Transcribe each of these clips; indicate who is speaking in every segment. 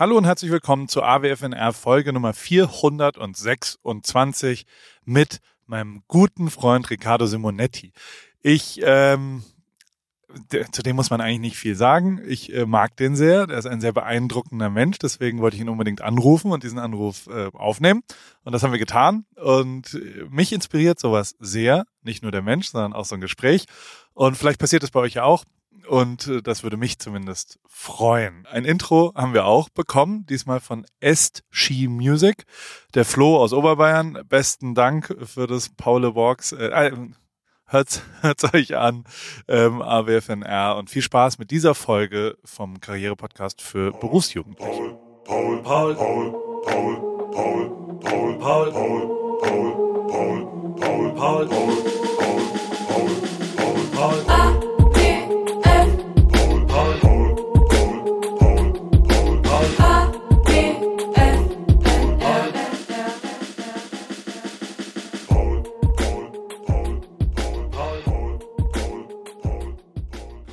Speaker 1: Hallo und herzlich willkommen zur AWFNR Folge Nummer 426 mit meinem guten Freund Riccardo Simonetti. Ich, ähm, zu dem muss man eigentlich nicht viel sagen. Ich äh, mag den sehr. Der ist ein sehr beeindruckender Mensch. Deswegen wollte ich ihn unbedingt anrufen und diesen Anruf äh, aufnehmen. Und das haben wir getan. Und äh, mich inspiriert sowas sehr. Nicht nur der Mensch, sondern auch so ein Gespräch. Und vielleicht passiert es bei euch ja auch. Und äh, das würde mich zumindest freuen. Ein Intro haben wir auch bekommen, diesmal von Est Ski Music. Der Flo aus Oberbayern. Besten Dank für das Paule Walks. Äh, äh hört's, hört's euch an, ähm, AWFNR. Und viel Spaß mit dieser Folge vom Karriere-Podcast für Berufsjugendliche. Paul, Paul, Paul, Paul, Paul, Paul, Paul, Paul, Paul, Paul, Paul, Paul, Paul, Paul, Paul, Paul, Paul, Paul.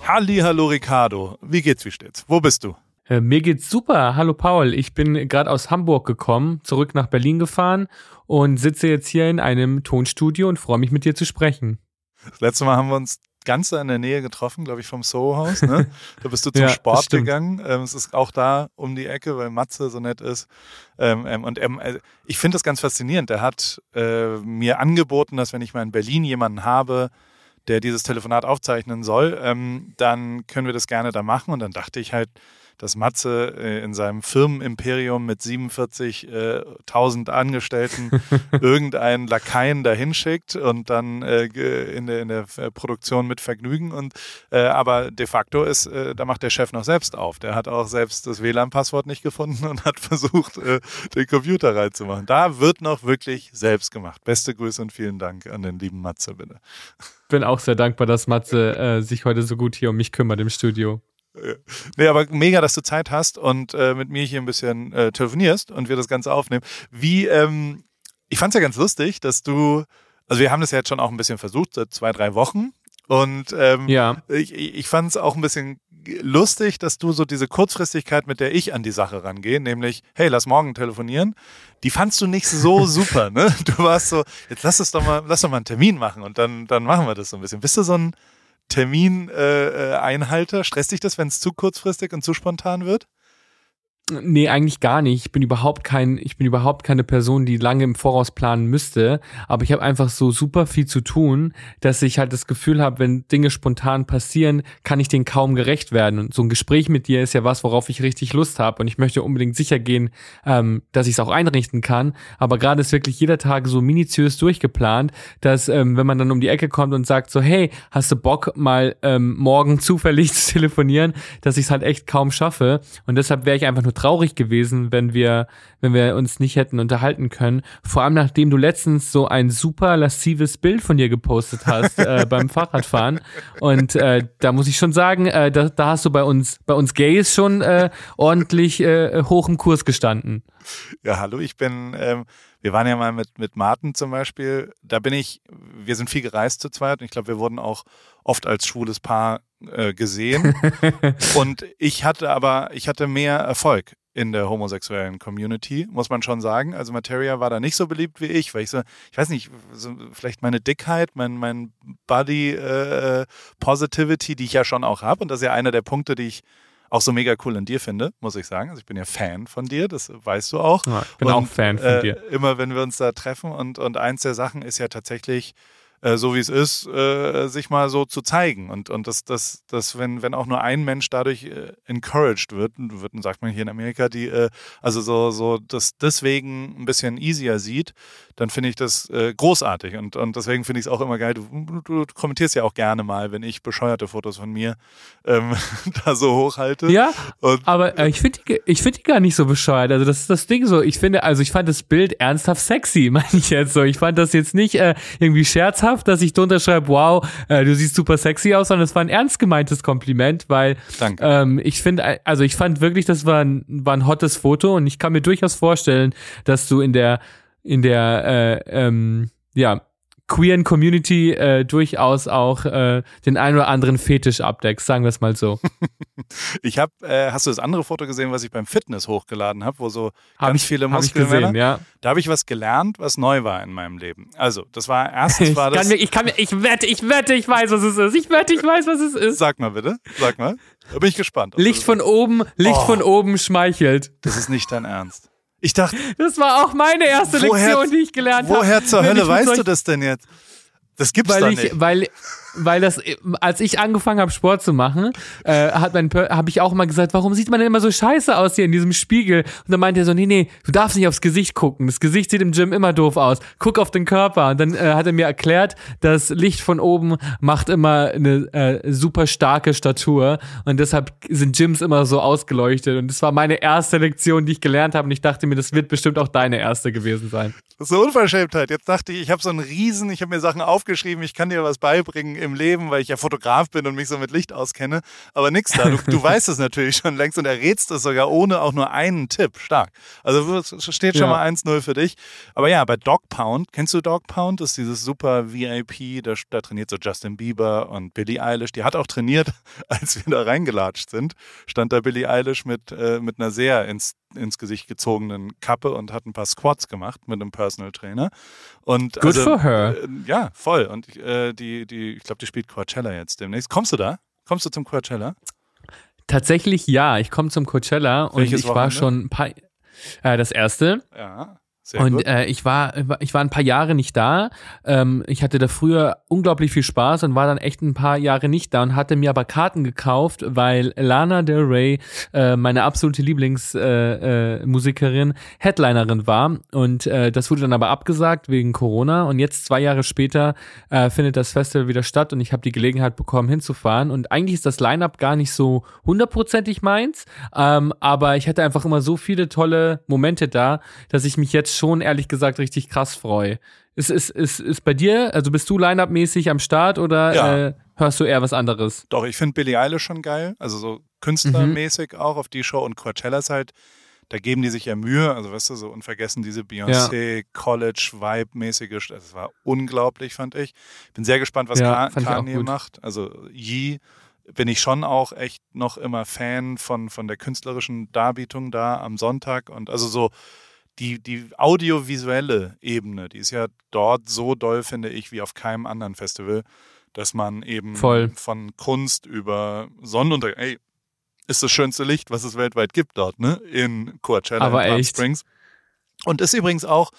Speaker 1: Halli, hallo Ricardo. Wie geht's, wie steht's? Wo bist du?
Speaker 2: Äh, mir geht's super. Hallo Paul. Ich bin gerade aus Hamburg gekommen, zurück nach Berlin gefahren und sitze jetzt hier in einem Tonstudio und freue mich mit dir zu sprechen.
Speaker 1: Das letzte Mal haben wir uns ganz in der Nähe getroffen, glaube ich, vom Soho-Haus. Ne? Da bist du zum ja, Sport gegangen. Ähm, es ist auch da um die Ecke, weil Matze so nett ist. Ähm, ähm, und äh, ich finde das ganz faszinierend. Er hat äh, mir angeboten, dass wenn ich mal in Berlin jemanden habe, der dieses Telefonat aufzeichnen soll, ähm, dann können wir das gerne da machen. Und dann dachte ich halt, dass Matze äh, in seinem Firmenimperium mit 47.000 äh, Angestellten irgendeinen Lakaien dahin schickt und dann äh, in, der, in der Produktion mit Vergnügen. Und aber de facto ist, da macht der Chef noch selbst auf. Der hat auch selbst das WLAN-Passwort nicht gefunden und hat versucht, den Computer reinzumachen. Da wird noch wirklich selbst gemacht. Beste Grüße und vielen Dank an den lieben Matze, bitte.
Speaker 2: Bin auch sehr dankbar, dass Matze sich heute so gut hier um mich kümmert im Studio.
Speaker 1: Nee, aber mega, dass du Zeit hast und äh, mit mir hier ein bisschen äh, telefonierst und wir das Ganze aufnehmen. Wie, ähm, ich fand es ja ganz lustig, dass du, also wir haben das ja jetzt schon auch ein bisschen versucht, seit zwei, drei Wochen. Und ähm, ja. ich, ich fand es auch ein bisschen lustig, dass du so diese Kurzfristigkeit, mit der ich an die Sache rangehe, nämlich, hey, lass morgen telefonieren, die fandst du nicht so super, ne? Du warst so, jetzt lass es doch mal, lass doch mal einen Termin machen und dann, dann machen wir das so ein bisschen. Bist du so ein, Termineinhalter? Äh, Stresst dich das, wenn es zu kurzfristig und zu spontan wird?
Speaker 2: Nee, eigentlich gar nicht. Ich bin überhaupt kein, ich bin überhaupt keine Person, die lange im Voraus planen müsste. Aber ich habe einfach so super viel zu tun, dass ich halt das Gefühl habe, wenn Dinge spontan passieren, kann ich denen kaum gerecht werden. Und so ein Gespräch mit dir ist ja was, worauf ich richtig Lust habe. Und ich möchte unbedingt sicher gehen, ähm, dass ich es auch einrichten kann. Aber gerade ist wirklich jeder Tag so minutiös durchgeplant, dass ähm, wenn man dann um die Ecke kommt und sagt so, hey, hast du Bock mal ähm, morgen zufällig zu telefonieren, dass ich es halt echt kaum schaffe. Und deshalb wäre ich einfach nur traurig gewesen, wenn wir, wenn wir uns nicht hätten unterhalten können. Vor allem nachdem du letztens so ein super laszives Bild von dir gepostet hast äh, beim Fahrradfahren. Und äh, da muss ich schon sagen, äh, da, da hast du bei uns, bei uns Gays schon äh, ordentlich äh, hoch im Kurs gestanden.
Speaker 1: Ja, hallo, ich bin, ähm, wir waren ja mal mit, mit Martin zum Beispiel, da bin ich, wir sind viel gereist zu zweit und ich glaube, wir wurden auch oft als schwules Paar äh, gesehen. und ich hatte aber, ich hatte mehr Erfolg in der homosexuellen Community, muss man schon sagen. Also Materia war da nicht so beliebt wie ich, weil ich so, ich weiß nicht, so vielleicht meine Dickheit, mein, mein Body äh, Positivity, die ich ja schon auch habe. Und das ist ja einer der Punkte, die ich auch so mega cool an dir finde, muss ich sagen. Also ich bin ja Fan von dir, das weißt du auch. Ja,
Speaker 2: ich bin und, auch Fan von äh, dir.
Speaker 1: Immer wenn wir uns da treffen und, und eins der Sachen ist ja tatsächlich, äh, so wie es ist, äh, sich mal so zu zeigen. Und, und das, das, das, wenn, wenn auch nur ein Mensch dadurch äh, encouraged wird, wird, sagt man hier in Amerika, die, äh, also so, so das deswegen ein bisschen easier sieht, dann finde ich das äh, großartig. Und, und deswegen finde ich es auch immer geil. Du, du, kommentierst ja auch gerne mal, wenn ich bescheuerte Fotos von mir ähm, da so hochhalte.
Speaker 2: Ja, und, aber ich finde die, ich find die gar nicht so bescheuert. Also das ist das Ding so. Ich finde, also ich fand das Bild ernsthaft sexy, meine ich jetzt so. Ich fand das jetzt nicht irgendwie scherzhaft, dass ich drunter schreibe, wow, äh, du siehst super sexy aus, sondern es war ein ernst gemeintes Kompliment, weil
Speaker 1: Danke.
Speaker 2: Ähm, ich finde, also ich fand wirklich, das war ein, war ein hottes Foto und ich kann mir durchaus vorstellen, dass du in der in der äh, ähm, ja, queeren Community äh, durchaus auch äh, den ein oder anderen Fetisch abdeckst, sagen wir es mal so.
Speaker 1: ich habe, äh, hast du das andere Foto gesehen, was ich beim Fitness hochgeladen habe, wo so
Speaker 2: hab
Speaker 1: ganz
Speaker 2: ich,
Speaker 1: viele
Speaker 2: ich gesehen, ja.
Speaker 1: Da habe ich was gelernt, was neu war in meinem Leben. Also, das war erstens war
Speaker 2: ich
Speaker 1: das.
Speaker 2: Kann mir, ich kann mir, ich wette, ich wette, ich weiß, was es ist. Ich wette, ich weiß, was es ist.
Speaker 1: Sag mal bitte, sag mal. Da bin ich gespannt.
Speaker 2: Licht von oben, Licht oh, von oben schmeichelt.
Speaker 1: Das ist nicht dein Ernst. Ich dachte.
Speaker 2: Das war auch meine erste woher, Lektion, die ich gelernt habe.
Speaker 1: Woher zur Hölle weißt du das denn jetzt? Das gibt's
Speaker 2: weil ich,
Speaker 1: nicht.
Speaker 2: Weil, weil das, als ich angefangen habe, Sport zu machen, äh, hat mein, habe ich auch mal gesagt, warum sieht man denn immer so scheiße aus hier in diesem Spiegel? Und dann meinte er so, nee, nee, du darfst nicht aufs Gesicht gucken. Das Gesicht sieht im Gym immer doof aus. Guck auf den Körper. Und dann äh, hat er mir erklärt, das Licht von oben macht immer eine äh, super starke Statur. Und deshalb sind Gyms immer so ausgeleuchtet. Und das war meine erste Lektion, die ich gelernt habe. Und ich dachte mir, das wird bestimmt auch deine erste gewesen sein.
Speaker 1: Eine Unverschämtheit. Jetzt dachte ich, ich habe so einen Riesen, ich habe mir Sachen aufgeschrieben, ich kann dir was beibringen im Leben, weil ich ja Fotograf bin und mich so mit Licht auskenne. Aber nix da. Du, du weißt es natürlich schon längst und errätst es sogar ohne auch nur einen Tipp. Stark. Also es steht schon ja. mal 1-0 für dich. Aber ja, bei Dog Pound, kennst du Dog Pound? Das ist dieses super VIP, da, da trainiert so Justin Bieber und Billie Eilish. Die hat auch trainiert, als wir da reingelatscht sind. Stand da Billie Eilish mit, äh, mit einer sehr ins ins Gesicht gezogenen Kappe und hat ein paar Squats gemacht mit einem Personal Trainer. Und
Speaker 2: Good also, for her.
Speaker 1: Äh, ja, voll. Und äh, die, die, ich glaube, die spielt Coachella jetzt demnächst. Kommst du da? Kommst du zum Coachella?
Speaker 2: Tatsächlich ja, ich komme zum Coachella
Speaker 1: Welches
Speaker 2: und ich Wochenende? war schon ein paar. Äh, das erste.
Speaker 1: Ja.
Speaker 2: Sehr und äh, ich war ich war ein paar Jahre nicht da. Ähm, ich hatte da früher unglaublich viel Spaß und war dann echt ein paar Jahre nicht da und hatte mir aber Karten gekauft, weil Lana Del Rey, äh, meine absolute Lieblingsmusikerin, äh, äh, Headlinerin war. Und äh, das wurde dann aber abgesagt wegen Corona. Und jetzt zwei Jahre später äh, findet das Festival wieder statt und ich habe die Gelegenheit bekommen hinzufahren. Und eigentlich ist das Line-up gar nicht so hundertprozentig meins, ähm, aber ich hatte einfach immer so viele tolle Momente da, dass ich mich jetzt schon ehrlich gesagt richtig krass freue. Ist, ist, ist, ist bei dir, also bist du Line-Up-mäßig am Start oder
Speaker 1: ja.
Speaker 2: äh, hörst du eher was anderes?
Speaker 1: Doch, ich finde Billie Eilish schon geil, also so künstlermäßig mhm. auch auf die Show und Coachella ist halt, da geben die sich ja Mühe, also weißt du, so unvergessen diese Beyoncé, ja. College-Vibe-mäßige, das war unglaublich, fand ich. Bin sehr gespannt, was ja, Kanye macht, also Yee bin ich schon auch echt noch immer Fan von, von der künstlerischen Darbietung da am Sonntag und also so die, die audiovisuelle Ebene, die ist ja dort so doll, finde ich, wie auf keinem anderen Festival, dass man eben
Speaker 2: Voll.
Speaker 1: von Kunst über Sonnenuntergang, ey, ist das schönste Licht, was es weltweit gibt dort, ne? In Coachella
Speaker 2: Aber
Speaker 1: in
Speaker 2: echt?
Speaker 1: Springs. Und ist übrigens auch,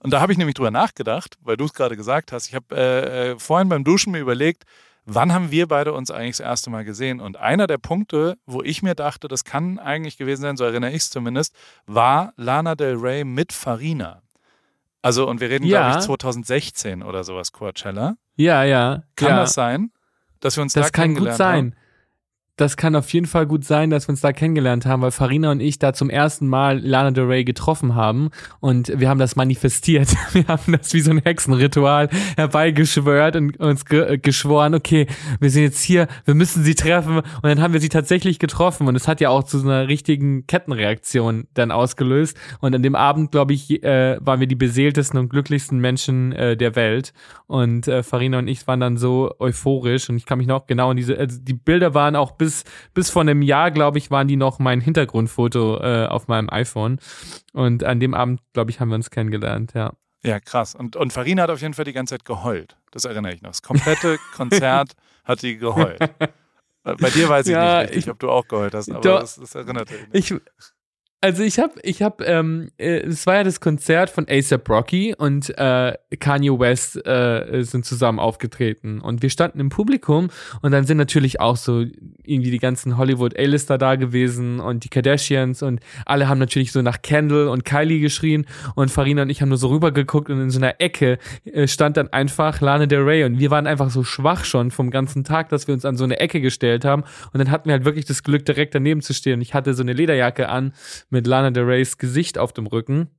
Speaker 1: und da habe ich nämlich drüber nachgedacht, weil du es gerade gesagt hast, ich habe äh, äh, vorhin beim Duschen mir überlegt, wann haben wir beide uns eigentlich das erste Mal gesehen? Und einer der Punkte, wo ich mir dachte, das kann eigentlich gewesen sein, so erinnere ich es zumindest, war Lana Del Rey mit Farina. Also, und wir reden, ja. glaube ich, 2016 oder sowas, Coachella.
Speaker 2: Ja, ja.
Speaker 1: Kann
Speaker 2: ja.
Speaker 1: das sein, dass wir uns
Speaker 2: das
Speaker 1: da kennengelernt
Speaker 2: haben? Das
Speaker 1: kann
Speaker 2: gut sein das kann auf jeden Fall gut sein, dass wir uns da kennengelernt haben, weil Farina und ich da zum ersten Mal Lana Del Rey getroffen haben und wir haben das manifestiert. Wir haben das wie so ein Hexenritual herbeigeschwört und uns ge äh, geschworen, okay, wir sind jetzt hier, wir müssen sie treffen und dann haben wir sie tatsächlich getroffen und es hat ja auch zu so einer richtigen Kettenreaktion dann ausgelöst und an dem Abend, glaube ich, äh, waren wir die beseeltesten und glücklichsten Menschen äh, der Welt und äh, Farina und ich waren dann so euphorisch und ich kann mich noch genau an diese, also die Bilder waren auch bis bis, bis vor einem Jahr, glaube ich, waren die noch mein Hintergrundfoto äh, auf meinem iPhone. Und an dem Abend, glaube ich, haben wir uns kennengelernt, ja.
Speaker 1: Ja, krass. Und, und Farina hat auf jeden Fall die ganze Zeit geheult. Das erinnere ich noch. Das komplette Konzert hat die geheult. Bei dir weiß ich ja, nicht richtig, ich, ob du auch geheult hast, aber doch, das, das erinnert mich.
Speaker 2: Ich, also ich habe, ich habe, ähm, äh, es war ja das Konzert von ASAP Rocky und äh, Kanye West äh, sind zusammen aufgetreten. Und wir standen im Publikum und dann sind natürlich auch so irgendwie die ganzen Hollywood A-Lister da gewesen und die Kardashians und alle haben natürlich so nach Kendall und Kylie geschrien und Farina und ich haben nur so rübergeguckt und in so einer Ecke äh, stand dann einfach Lana Del Rey und wir waren einfach so schwach schon vom ganzen Tag, dass wir uns an so eine Ecke gestellt haben und dann hatten wir halt wirklich das Glück direkt daneben zu stehen. Ich hatte so eine Lederjacke an mit Lana Del Reys Gesicht auf dem Rücken.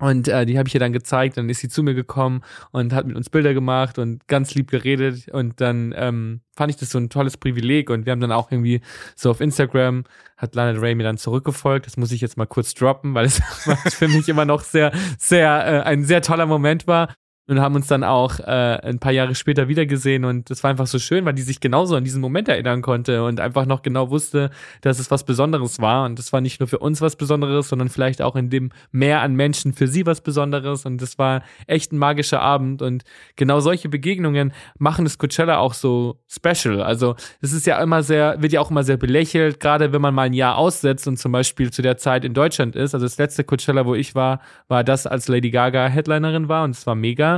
Speaker 2: Und äh, die habe ich ihr dann gezeigt, dann ist sie zu mir gekommen und hat mit uns Bilder gemacht und ganz lieb geredet. Und dann ähm, fand ich das so ein tolles Privileg. Und wir haben dann auch irgendwie so auf Instagram, hat Lana Del Rey mir dann zurückgefolgt. Das muss ich jetzt mal kurz droppen, weil es für mich immer noch sehr, sehr, äh, ein sehr toller Moment war. Und haben uns dann auch äh, ein paar Jahre später wiedergesehen und das war einfach so schön, weil die sich genauso an diesen Moment erinnern konnte und einfach noch genau wusste, dass es was Besonderes war und das war nicht nur für uns was Besonderes, sondern vielleicht auch in dem Meer an Menschen für sie was Besonderes und das war echt ein magischer Abend und genau solche Begegnungen machen das Coachella auch so special. Also es ist ja immer sehr, wird ja auch immer sehr belächelt, gerade wenn man mal ein Jahr aussetzt und zum Beispiel zu der Zeit in Deutschland ist. Also das letzte Coachella, wo ich war, war das, als Lady Gaga Headlinerin war und es war mega.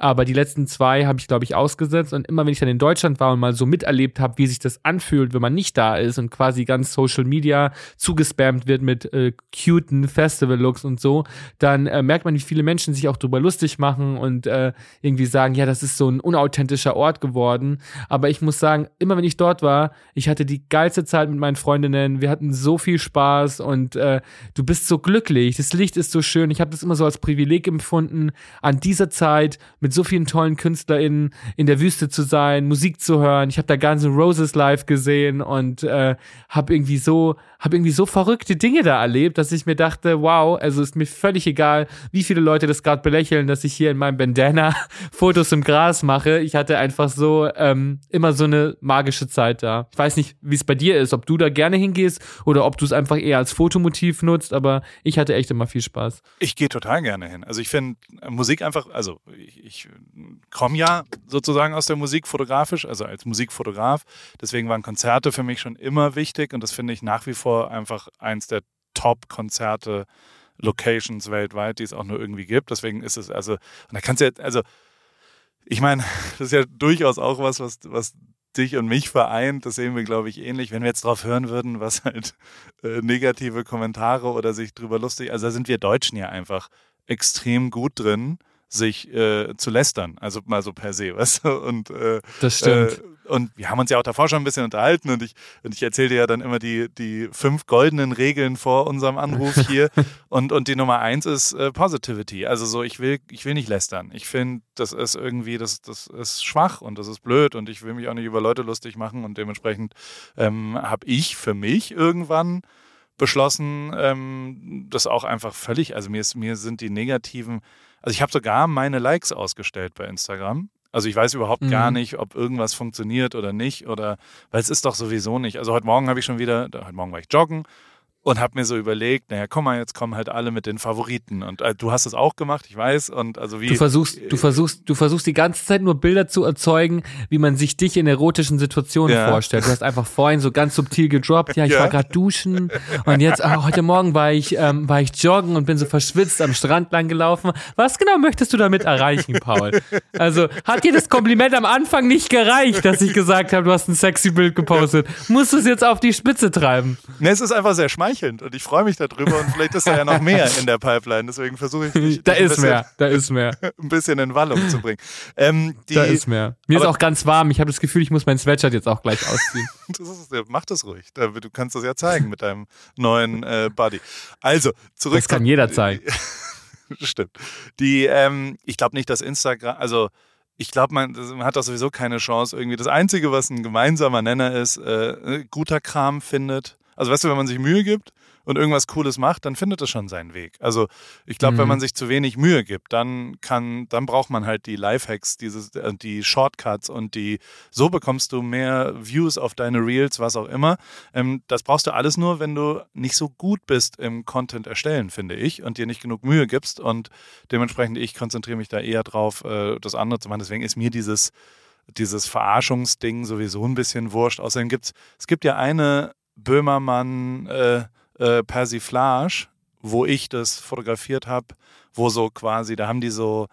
Speaker 2: Aber die letzten zwei habe ich, glaube ich, ausgesetzt. Und immer wenn ich dann in Deutschland war und mal so miterlebt habe, wie sich das anfühlt, wenn man nicht da ist und quasi ganz Social Media zugespammt wird mit äh, cuten Festival-Looks und so, dann äh, merkt man, wie viele Menschen sich auch drüber lustig machen und äh, irgendwie sagen, ja, das ist so ein unauthentischer Ort geworden. Aber ich muss sagen, immer wenn ich dort war, ich hatte die geilste Zeit mit meinen Freundinnen. Wir hatten so viel Spaß und äh, du bist so glücklich. Das Licht ist so schön. Ich habe das immer so als Privileg empfunden, an dieser Zeit mit mit so vielen tollen KünstlerInnen in der Wüste zu sein, Musik zu hören. Ich habe da Guns N' Roses live gesehen und äh, habe irgendwie so habe irgendwie so verrückte Dinge da erlebt, dass ich mir dachte, wow, also ist mir völlig egal, wie viele Leute das gerade belächeln, dass ich hier in meinem Bandana Fotos im Gras mache. Ich hatte einfach so ähm, immer so eine magische Zeit da. Ich weiß nicht, wie es bei dir ist, ob du da gerne hingehst oder ob du es einfach eher als Fotomotiv nutzt, aber ich hatte echt immer viel Spaß.
Speaker 1: Ich gehe total gerne hin. Also ich finde Musik einfach, also ich, ich komme ja sozusagen aus der Musik fotografisch, also als Musikfotograf. Deswegen waren Konzerte für mich schon immer wichtig und das finde ich nach wie vor einfach eins der Top-Konzerte, Locations weltweit, die es auch nur irgendwie gibt. Deswegen ist es also, und da kannst du ja, also, ich meine, das ist ja durchaus auch was, was, was dich und mich vereint. Das sehen wir, glaube ich, ähnlich. Wenn wir jetzt drauf hören würden, was halt äh, negative Kommentare oder sich drüber lustig, also da sind wir Deutschen ja einfach extrem gut drin, sich äh, zu lästern. Also mal so per se, weißt du? Und, äh,
Speaker 2: das stimmt.
Speaker 1: Äh, und wir haben uns ja auch davor schon ein bisschen unterhalten und ich, und ich erzählte ja dann immer die, die fünf goldenen Regeln vor unserem Anruf hier. und, und die Nummer eins ist äh, Positivity. Also so, ich will, ich will nicht lästern. Ich finde, das ist irgendwie, das, das ist schwach und das ist blöd und ich will mich auch nicht über Leute lustig machen und dementsprechend ähm, habe ich für mich irgendwann beschlossen, ähm, das auch einfach völlig, also mir, ist, mir sind die negativen, also ich habe sogar meine Likes ausgestellt bei Instagram. Also ich weiß überhaupt mhm. gar nicht, ob irgendwas funktioniert oder nicht oder weil es ist doch sowieso nicht. Also heute Morgen habe ich schon wieder, heute Morgen war ich joggen und habe mir so überlegt, naja, komm mal, jetzt kommen halt alle mit den Favoriten und äh, du hast es auch gemacht, ich weiß und also wie
Speaker 2: du versuchst, du versuchst, du versuchst die ganze Zeit nur Bilder zu erzeugen, wie man sich dich in erotischen Situationen ja. vorstellt. Du hast einfach vorhin so ganz subtil gedroppt, ja, ich ja. war gerade duschen und jetzt oh, heute Morgen war ich ähm, war ich joggen und bin so verschwitzt am Strand lang gelaufen. Was genau möchtest du damit erreichen, Paul? Also hat dir das Kompliment am Anfang nicht gereicht, dass ich gesagt habe, du hast ein sexy Bild gepostet? Musst du es jetzt auf die Spitze treiben?
Speaker 1: Ne, es ist einfach sehr schmeichelt schmeichelnd und ich freue mich darüber und vielleicht ist da ja noch mehr in der Pipeline. Deswegen versuche ich dich,
Speaker 2: da ist bisschen, mehr, da ist mehr,
Speaker 1: ein bisschen in Wallung zu bringen. Ähm,
Speaker 2: die, da ist mehr. Mir ist auch ganz warm. Ich habe das Gefühl, ich muss mein Sweatshirt jetzt auch gleich ausziehen.
Speaker 1: das ist, mach das ruhig. Du kannst das ja zeigen mit deinem neuen äh, Body. Also zurück.
Speaker 2: Das kann jeder zeigen.
Speaker 1: Stimmt. Die, ähm, ich glaube nicht, dass Instagram, also ich glaube, man, man, hat doch sowieso keine Chance irgendwie. Das Einzige, was ein gemeinsamer Nenner ist, äh, guter Kram findet also weißt du, wenn man sich Mühe gibt und irgendwas Cooles macht, dann findet es schon seinen Weg. Also ich glaube, mhm. wenn man sich zu wenig Mühe gibt, dann kann, dann braucht man halt die Lifehacks, dieses, äh, die Shortcuts und die, so bekommst du mehr Views auf deine Reels, was auch immer. Ähm, das brauchst du alles nur, wenn du nicht so gut bist im Content erstellen, finde ich, und dir nicht genug Mühe gibst. Und dementsprechend, ich konzentriere mich da eher drauf, äh, das andere zu machen. Deswegen ist mir dieses dieses Verarschungsding sowieso ein bisschen wurscht. Außerdem gibt es gibt ja eine Böhmermann äh, äh, Persiflage, wo ich das fotografiert habe, wo so quasi, da haben die so,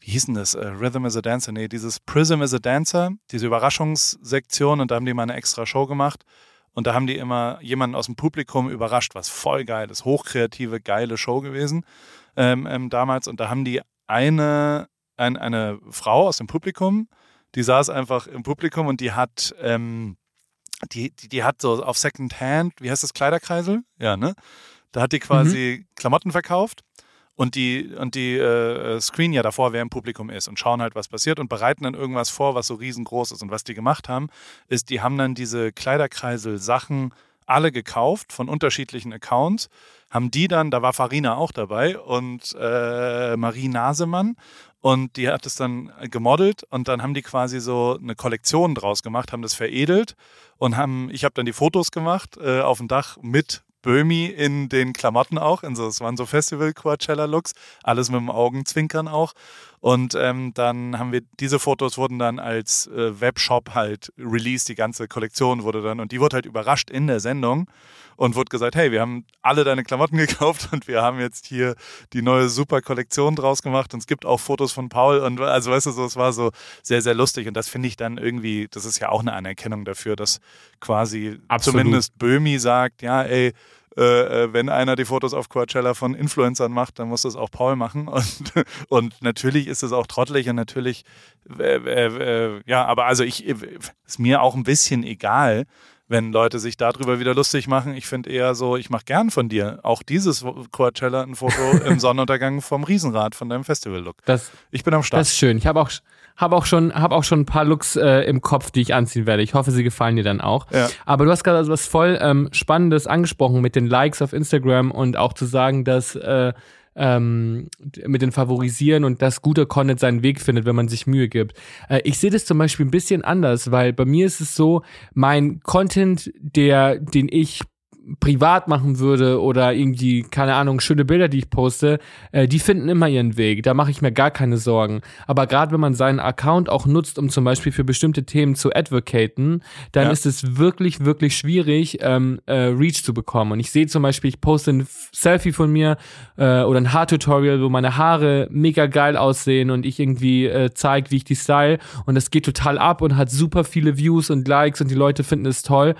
Speaker 1: wie hieß denn das? Uh, Rhythm is a Dancer, nee, dieses Prism is a Dancer, diese Überraschungssektion und da haben die mal eine extra Show gemacht und da haben die immer jemanden aus dem Publikum überrascht, was voll geil ist, hochkreative, geile Show gewesen ähm, ähm, damals und da haben die eine, ein, eine Frau aus dem Publikum, die saß einfach im Publikum und die hat ähm, die, die, die hat so auf Second Hand, wie heißt das, Kleiderkreisel? Ja, ne? Da hat die quasi mhm. Klamotten verkauft und die, und die äh, screen ja davor, wer im Publikum ist und schauen halt, was passiert und bereiten dann irgendwas vor, was so riesengroß ist. Und was die gemacht haben, ist, die haben dann diese Kleiderkreisel-Sachen alle gekauft von unterschiedlichen Accounts, haben die dann, da war Farina auch dabei und äh, Marie Nasemann und die hat es dann gemodelt und dann haben die quasi so eine Kollektion draus gemacht, haben das veredelt und haben, ich habe dann die Fotos gemacht äh, auf dem Dach mit Böhmi in den Klamotten auch. In so, es waren so Festival-Coachella-Looks, alles mit dem Augenzwinkern auch. Und ähm, dann haben wir, diese Fotos wurden dann als äh, Webshop halt released, die ganze Kollektion wurde dann, und die wurde halt überrascht in der Sendung und wurde gesagt, hey, wir haben alle deine Klamotten gekauft und wir haben jetzt hier die neue super Kollektion draus gemacht. Und es gibt auch Fotos von Paul und also weißt du so, es war so sehr, sehr lustig. Und das finde ich dann irgendwie, das ist ja auch eine Anerkennung dafür, dass quasi Absolut. zumindest Böhmi sagt, ja, ey, äh, äh, wenn einer die Fotos auf Coachella von Influencern macht, dann muss das auch Paul machen. Und, und natürlich ist es auch trottelig und natürlich, äh, äh, ja, aber also ich, ist mir auch ein bisschen egal, wenn Leute sich darüber wieder lustig machen. Ich finde eher so, ich mache gern von dir auch dieses Coachella ein Foto im Sonnenuntergang vom Riesenrad von deinem Festival-Look. Ich bin am Start.
Speaker 2: Das ist schön. Ich habe auch habe auch schon, habe auch schon ein paar Looks äh, im Kopf, die ich anziehen werde. Ich hoffe, sie gefallen dir dann auch. Ja. Aber du hast gerade was voll ähm, Spannendes angesprochen mit den Likes auf Instagram und auch zu sagen, dass äh, ähm, mit den Favorisieren und dass guter Content seinen Weg findet, wenn man sich Mühe gibt. Äh, ich sehe das zum Beispiel ein bisschen anders, weil bei mir ist es so, mein Content, der, den ich privat machen würde oder irgendwie, keine Ahnung, schöne Bilder, die ich poste, äh, die finden immer ihren Weg. Da mache ich mir gar keine Sorgen. Aber gerade wenn man seinen Account auch nutzt, um zum Beispiel für bestimmte Themen zu advocaten, dann ja. ist es wirklich, wirklich schwierig, ähm, äh, Reach zu bekommen. Und ich sehe zum Beispiel, ich poste ein Selfie von mir äh, oder ein Haartutorial, wo meine Haare mega geil aussehen und ich irgendwie äh, zeige, wie ich die style. Und das geht total ab und hat super viele Views und Likes und die Leute finden es toll.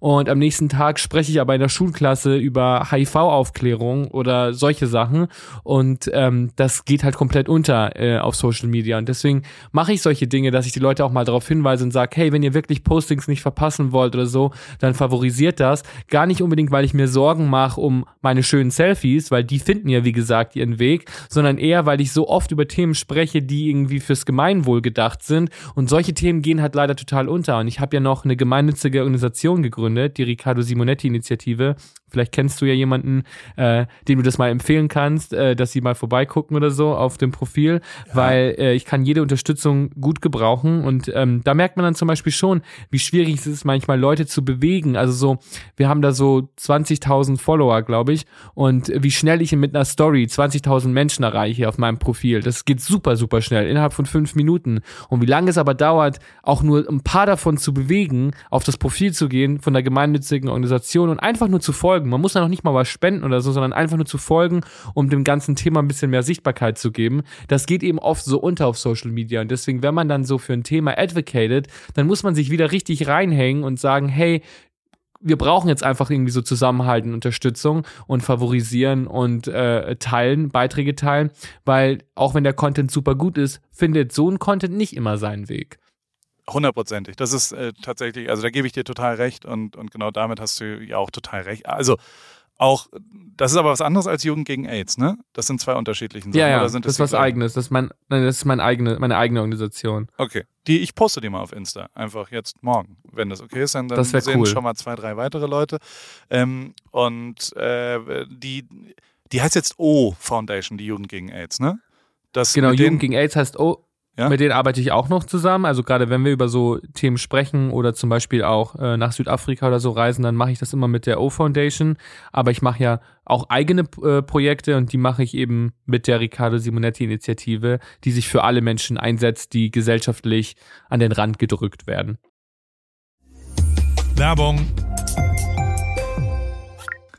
Speaker 2: Und am nächsten Tag spreche ich aber in der Schulklasse über HIV-Aufklärung oder solche Sachen. Und ähm, das geht halt komplett unter äh, auf Social Media. Und deswegen mache ich solche Dinge, dass ich die Leute auch mal darauf hinweise und sage, hey, wenn ihr wirklich Postings nicht verpassen wollt oder so, dann favorisiert das. Gar nicht unbedingt, weil ich mir Sorgen mache um meine schönen Selfies, weil die finden ja, wie gesagt, ihren Weg, sondern eher, weil ich so oft über Themen spreche, die irgendwie fürs Gemeinwohl gedacht sind. Und solche Themen gehen halt leider total unter. Und ich habe ja noch eine gemeinnützige Organisation gegründet die Riccardo Simonetti-Initiative. Vielleicht kennst du ja jemanden, äh, dem du das mal empfehlen kannst, äh, dass sie mal vorbeigucken oder so auf dem Profil, ja. weil äh, ich kann jede Unterstützung gut gebrauchen und ähm, da merkt man dann zum Beispiel schon, wie schwierig es ist, manchmal Leute zu bewegen. Also so, wir haben da so 20.000 Follower, glaube ich, und wie schnell ich mit einer Story 20.000 Menschen erreiche auf meinem Profil. Das geht super, super schnell, innerhalb von fünf Minuten. Und wie lange es aber dauert, auch nur ein paar davon zu bewegen, auf das Profil zu gehen von der gemeinnützigen Organisation und einfach nur zu folgen. Man muss da noch nicht mal was spenden oder so, sondern einfach nur zu folgen, um dem ganzen Thema ein bisschen mehr Sichtbarkeit zu geben. Das geht eben oft so unter auf Social Media. Und deswegen, wenn man dann so für ein Thema advocated, dann muss man sich wieder richtig reinhängen und sagen, hey, wir brauchen jetzt einfach irgendwie so Zusammenhalten, Unterstützung und favorisieren und äh, teilen, Beiträge teilen, weil auch wenn der Content super gut ist, findet so ein Content nicht immer seinen Weg.
Speaker 1: Hundertprozentig. Das ist äh, tatsächlich, also da gebe ich dir total recht und, und genau damit hast du ja auch total recht. Also auch, das ist aber was anderes als Jugend gegen AIDS, ne? Das sind zwei unterschiedliche Sachen.
Speaker 2: Ja, ja, das, das ist was eigenes. Das ist, mein, das ist mein eigene, meine eigene Organisation.
Speaker 1: Okay. Die, ich poste die mal auf Insta. Einfach jetzt morgen. Wenn das okay ist, dann, dann sehen cool. schon mal zwei, drei weitere Leute. Ähm, und äh, die, die heißt jetzt O Foundation, die Jugend gegen AIDS, ne?
Speaker 2: Das genau, Jugend gegen AIDS heißt O ja? Mit denen arbeite ich auch noch zusammen. Also gerade wenn wir über so Themen sprechen oder zum Beispiel auch äh, nach Südafrika oder so reisen, dann mache ich das immer mit der O Foundation. Aber ich mache ja auch eigene äh, Projekte und die mache ich eben mit der Riccardo Simonetti Initiative, die sich für alle Menschen einsetzt, die gesellschaftlich an den Rand gedrückt werden.
Speaker 1: Werbung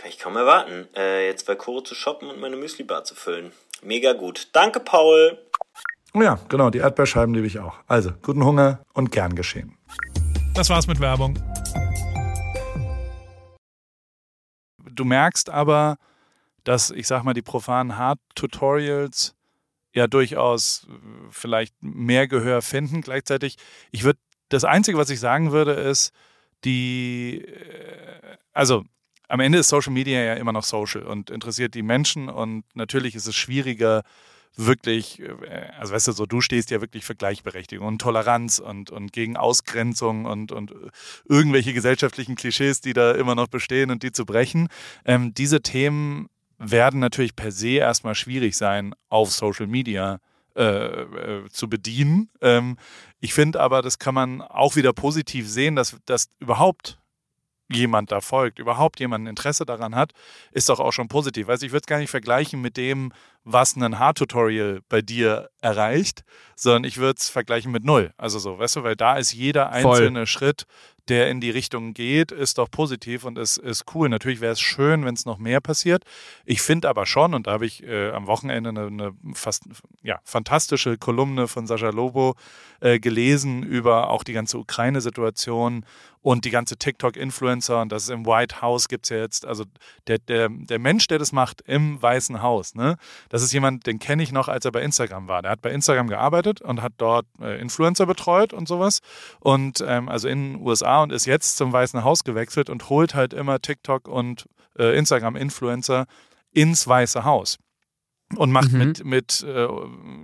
Speaker 3: Kann ich kaum erwarten, äh, jetzt bei Koro zu shoppen und meine Müsli-Bar zu füllen. Mega gut. Danke, Paul.
Speaker 1: Oh ja, genau, die Erdbeerscheiben liebe ich auch. Also, guten Hunger und gern geschehen.
Speaker 4: Das war's mit Werbung.
Speaker 1: Du merkst aber, dass, ich sag mal, die profanen Hard-Tutorials ja durchaus äh, vielleicht mehr Gehör finden. Gleichzeitig, ich würde, das Einzige, was ich sagen würde, ist, die, äh, also am Ende ist Social Media ja immer noch social und interessiert die Menschen und natürlich ist es schwieriger, wirklich, äh, also weißt du, so du stehst ja wirklich für Gleichberechtigung und Toleranz und, und gegen Ausgrenzung und, und irgendwelche gesellschaftlichen Klischees, die da immer noch bestehen und die zu brechen. Ähm, diese Themen werden natürlich per se erstmal schwierig sein auf Social Media. Äh, äh, zu bedienen. Ähm, ich finde aber, das kann man auch wieder positiv sehen, dass, dass überhaupt jemand da folgt, überhaupt jemand ein Interesse daran hat, ist doch auch schon positiv. Also ich würde es gar nicht vergleichen mit dem, was ein Hard-Tutorial bei dir erreicht, sondern ich würde es vergleichen mit null. Also so, weißt du, weil da ist jeder einzelne Voll. Schritt, der in die Richtung geht, ist doch positiv und ist, ist cool. Natürlich wäre es schön, wenn es noch mehr passiert. Ich finde aber schon, und da habe ich äh, am Wochenende eine, eine, fast ja, fantastische Kolumne von Sascha Lobo äh, gelesen über auch die ganze Ukraine-Situation und die ganze TikTok-Influencer und das ist im White House gibt es ja jetzt, also der, der, der Mensch, der das macht im Weißen Haus, ne, das ist jemand, den kenne ich noch, als er bei Instagram war. Der hat bei Instagram gearbeitet und hat dort äh, Influencer betreut und sowas. Und ähm, also in den USA und ist jetzt zum Weißen Haus gewechselt und holt halt immer TikTok und äh, Instagram-Influencer ins Weiße Haus und macht mhm. mit mit äh,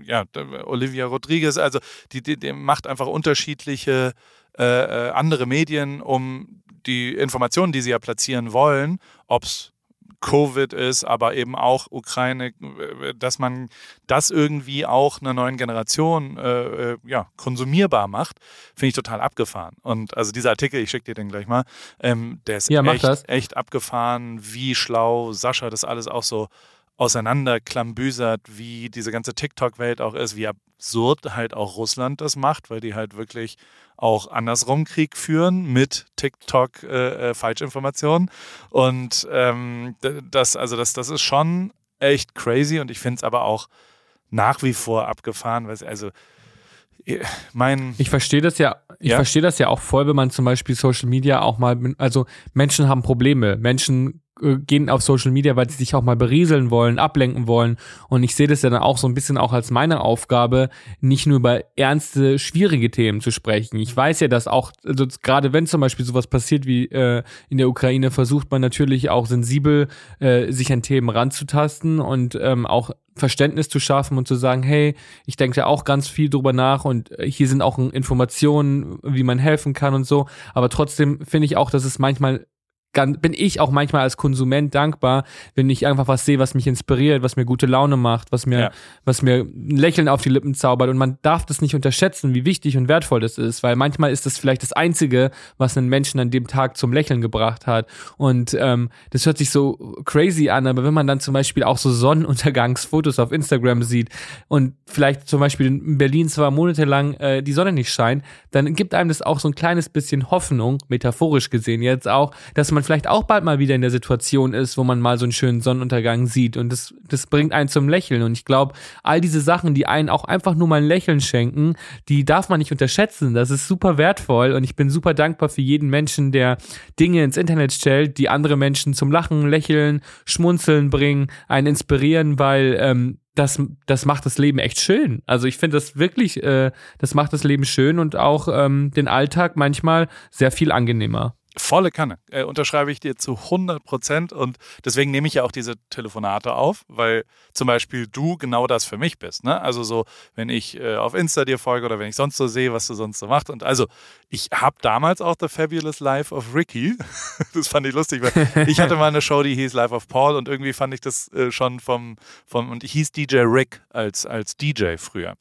Speaker 1: ja Olivia Rodriguez also die, die, die macht einfach unterschiedliche äh, äh andere Medien um die Informationen die sie ja platzieren wollen ob es Covid ist, aber eben auch Ukraine, dass man das irgendwie auch einer neuen Generation äh, äh, ja, konsumierbar macht, finde ich total abgefahren. Und also dieser Artikel, ich schicke dir den gleich mal, ähm, der ist ja, echt, echt abgefahren, wie schlau Sascha das alles auch so auseinanderklambüsert, wie diese ganze TikTok-Welt auch ist, wie absurd halt auch Russland das macht, weil die halt wirklich auch andersrum Krieg führen mit TikTok äh, äh, Falschinformationen. Und ähm, das, also das, das ist schon echt crazy und ich finde es aber auch nach wie vor abgefahren, weil also äh, mein
Speaker 2: ich verstehe das ja ich ja? verstehe das ja auch voll wenn man zum Beispiel Social Media auch mal also Menschen haben Probleme Menschen gehen auf Social Media, weil sie sich auch mal berieseln wollen, ablenken wollen. Und ich sehe das ja dann auch so ein bisschen auch als meine Aufgabe, nicht nur über ernste, schwierige Themen zu sprechen. Ich weiß ja, dass auch, also gerade wenn zum Beispiel sowas passiert wie äh, in der Ukraine, versucht man natürlich auch sensibel äh, sich an Themen ranzutasten und ähm, auch Verständnis zu schaffen und zu sagen, hey, ich denke ja auch ganz viel drüber nach und äh, hier sind auch Informationen, wie man helfen kann und so. Aber trotzdem finde ich auch, dass es manchmal bin ich auch manchmal als Konsument dankbar, wenn ich einfach was sehe, was mich inspiriert, was mir gute Laune macht, was mir,
Speaker 1: Ja.
Speaker 2: was mir ein Lächeln auf die Lippen zaubert. Und man darf das nicht unterschätzen, wie wichtig und wertvoll das ist, weil manchmal ist das vielleicht das Einzige, was einen Menschen an dem Tag zum Lächeln gebracht hat. Und ähm, das hört sich so crazy an, aber wenn man dann zum Beispiel auch so Sonnenuntergangsfotos auf Instagram sieht und vielleicht zum Beispiel in Berlin zwar monatelang äh, die Sonne nicht scheint, dann gibt einem das auch so ein kleines bisschen Hoffnung, metaphorisch gesehen jetzt auch, dass man vielleicht auch bald mal wieder in der Situation ist, wo man mal so einen schönen Sonnenuntergang sieht und das, das bringt einen zum Lächeln und ich glaube, all diese Sachen, die einen auch einfach nur mal ein Lächeln schenken, die darf man nicht unterschätzen. Das ist super wertvoll und ich bin super dankbar für jeden Menschen, der Dinge ins Internet stellt, die andere Menschen zum Lachen, Lächeln, Schmunzeln bringen, einen inspirieren, weil ähm, das, das macht das Leben echt schön. Also ich finde das wirklich, äh, das macht das Leben schön und auch ähm, den Alltag manchmal sehr viel angenehmer.
Speaker 1: Volle Kanne. Äh, unterschreibe ich dir zu 100 Prozent und deswegen nehme ich ja auch diese Telefonate auf, weil zum Beispiel du genau das für mich bist. Ne? Also so, wenn ich äh, auf Insta dir folge oder wenn ich sonst so sehe, was du sonst so machst. Und also, ich habe damals auch The Fabulous Life of Ricky. das fand ich lustig, weil ich hatte mal eine Show, die hieß Life of Paul und irgendwie fand ich das äh, schon vom, vom und ich hieß DJ Rick als, als DJ früher.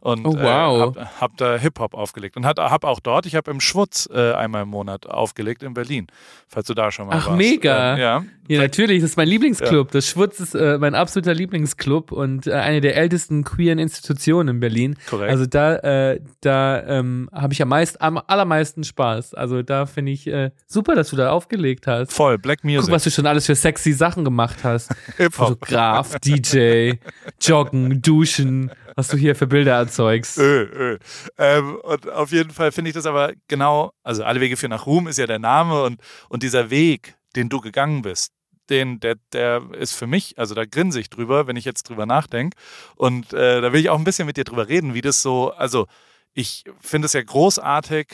Speaker 1: Und
Speaker 2: Oh, wow.
Speaker 1: äh, hab, hab da Hip-Hop aufgelegt und hat, hab auch dort, ich habe im Schwutz äh, einmal im Monat aufgelegt in Berlin, falls du da schon mal
Speaker 2: Ach,
Speaker 1: warst.
Speaker 2: mega.
Speaker 1: Ähm, ja.
Speaker 2: Ja, natürlich, das ist mein Lieblingsclub. Das Schwutz ist äh, mein absoluter Lieblingsclub und äh, eine der ältesten queeren Institutionen in Berlin.
Speaker 1: Korrekt.
Speaker 2: Also da, äh, da ähm, habe ich am, meist, am allermeisten Spaß. Also da finde ich äh, super, dass du da aufgelegt hast.
Speaker 1: Voll, Black Music.
Speaker 2: Guck, was du schon alles für sexy Sachen gemacht hast. Fotograf, DJ, Joggen, Duschen, was du hier für Bilder erzeugst.
Speaker 1: Öl, Öl. Ähm, und auf jeden Fall finde ich das aber genau, also alle Wege führen nach Ruhm ist ja der Name und, und dieser Weg, den du gegangen bist, den, der, der ist für mich, also da grinse ich drüber, wenn ich jetzt drüber nachdenke. Und äh, da will ich auch ein bisschen mit dir drüber reden, wie das so, also ich finde es ja großartig,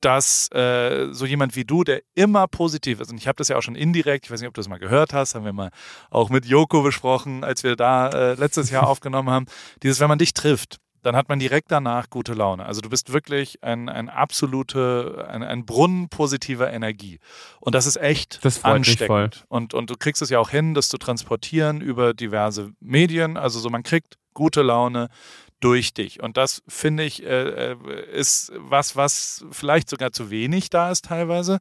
Speaker 1: dass äh, so jemand wie du, der immer positiv ist, und ich habe das ja auch schon indirekt, ich weiß nicht, ob du das mal gehört hast, haben wir mal auch mit Joko besprochen, als wir da äh, letztes Jahr aufgenommen haben, dieses, wenn man dich trifft, dann hat man direkt danach gute Laune. Also du bist wirklich ein, ein absolute, ein, ein Brunnen positiver Energie. Und das ist echt
Speaker 2: Das
Speaker 1: ansteckend. Und, und du kriegst es ja auch hin, das zu transportieren über diverse Medien. Also so, man kriegt gute Laune durch dich. Und das finde ich äh, äh, ist was, was vielleicht sogar zu wenig da ist teilweise.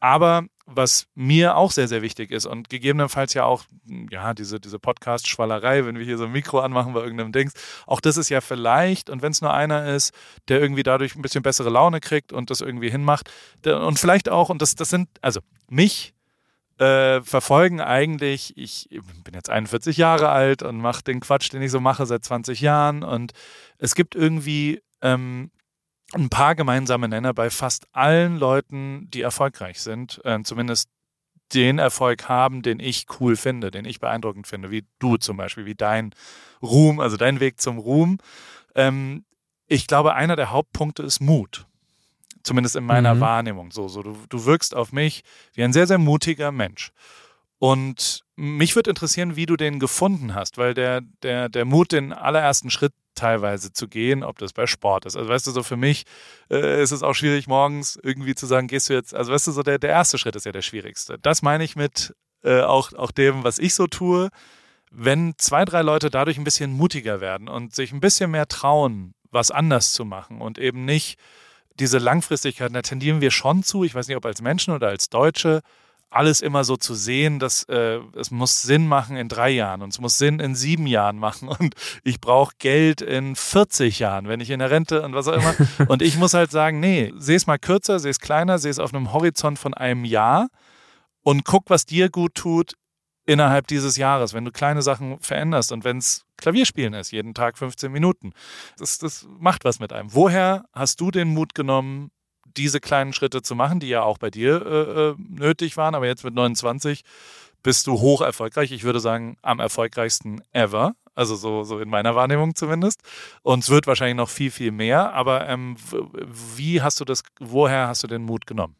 Speaker 1: Aber was mir auch sehr, sehr wichtig ist und gegebenenfalls ja auch, ja, diese, diese Podcast-Schwallerei, wenn wir hier so ein Mikro anmachen bei irgendeinem Dings, auch das ist ja vielleicht, und wenn es nur einer ist, der irgendwie dadurch ein bisschen bessere Laune kriegt und das irgendwie hinmacht, und vielleicht auch, und das, das sind, also mich äh, verfolgen eigentlich, ich bin jetzt 41 Jahre alt und mache den Quatsch, den ich so mache seit 20 Jahren und es gibt irgendwie ähm, ein paar gemeinsame Nenner bei fast allen Leuten, die erfolgreich sind, äh, zumindest den Erfolg haben, den ich cool finde, den ich beeindruckend finde, wie du zum Beispiel, wie dein Ruhm, also dein Weg zum Ruhm. Ähm, ich glaube, einer der Hauptpunkte ist Mut. Zumindest in meiner
Speaker 2: Mhm.
Speaker 1: Wahrnehmung. So, so du, du wirkst auf mich wie ein sehr, sehr mutiger Mensch. Und mich würde interessieren, wie du den gefunden hast, weil der, der, der Mut, den allerersten Schritt teilweise zu gehen, ob das bei Sport ist. Also weißt du, so für mich äh, ist es auch schwierig, morgens irgendwie zu sagen, gehst du jetzt, also weißt du, so der, der erste Schritt ist ja der schwierigste. Das meine ich mit äh, auch, auch dem, was ich so tue. Wenn zwei, drei Leute dadurch ein bisschen mutiger werden und sich ein bisschen mehr trauen, was anders zu machen und eben nicht diese Langfristigkeit, da tendieren wir schon zu, ich weiß nicht, ob als Menschen oder als Deutsche, alles immer so zu sehen, dass äh, es muss Sinn machen in drei Jahren und es muss Sinn in sieben Jahren machen und ich brauche Geld in 40 Jahren, wenn ich in der Rente und was auch immer. und ich muss halt sagen, nee, seh es mal kürzer, seh es kleiner, seh es auf einem Horizont von einem Jahr und guck, was dir gut tut innerhalb dieses Jahres, wenn du kleine Sachen veränderst und wenn es Klavierspielen ist, jeden Tag 15 Minuten. Das, das macht was mit einem. Woher hast du den Mut genommen, diese kleinen Schritte zu machen, die ja auch bei dir äh, äh, nötig waren, aber jetzt mit 29 bist du hoch erfolgreich. Ich würde sagen, am erfolgreichsten ever. Also so, so in meiner Wahrnehmung zumindest. Und es wird wahrscheinlich noch viel, viel mehr. Aber ähm, wie hast du das, woher hast du den Mut genommen?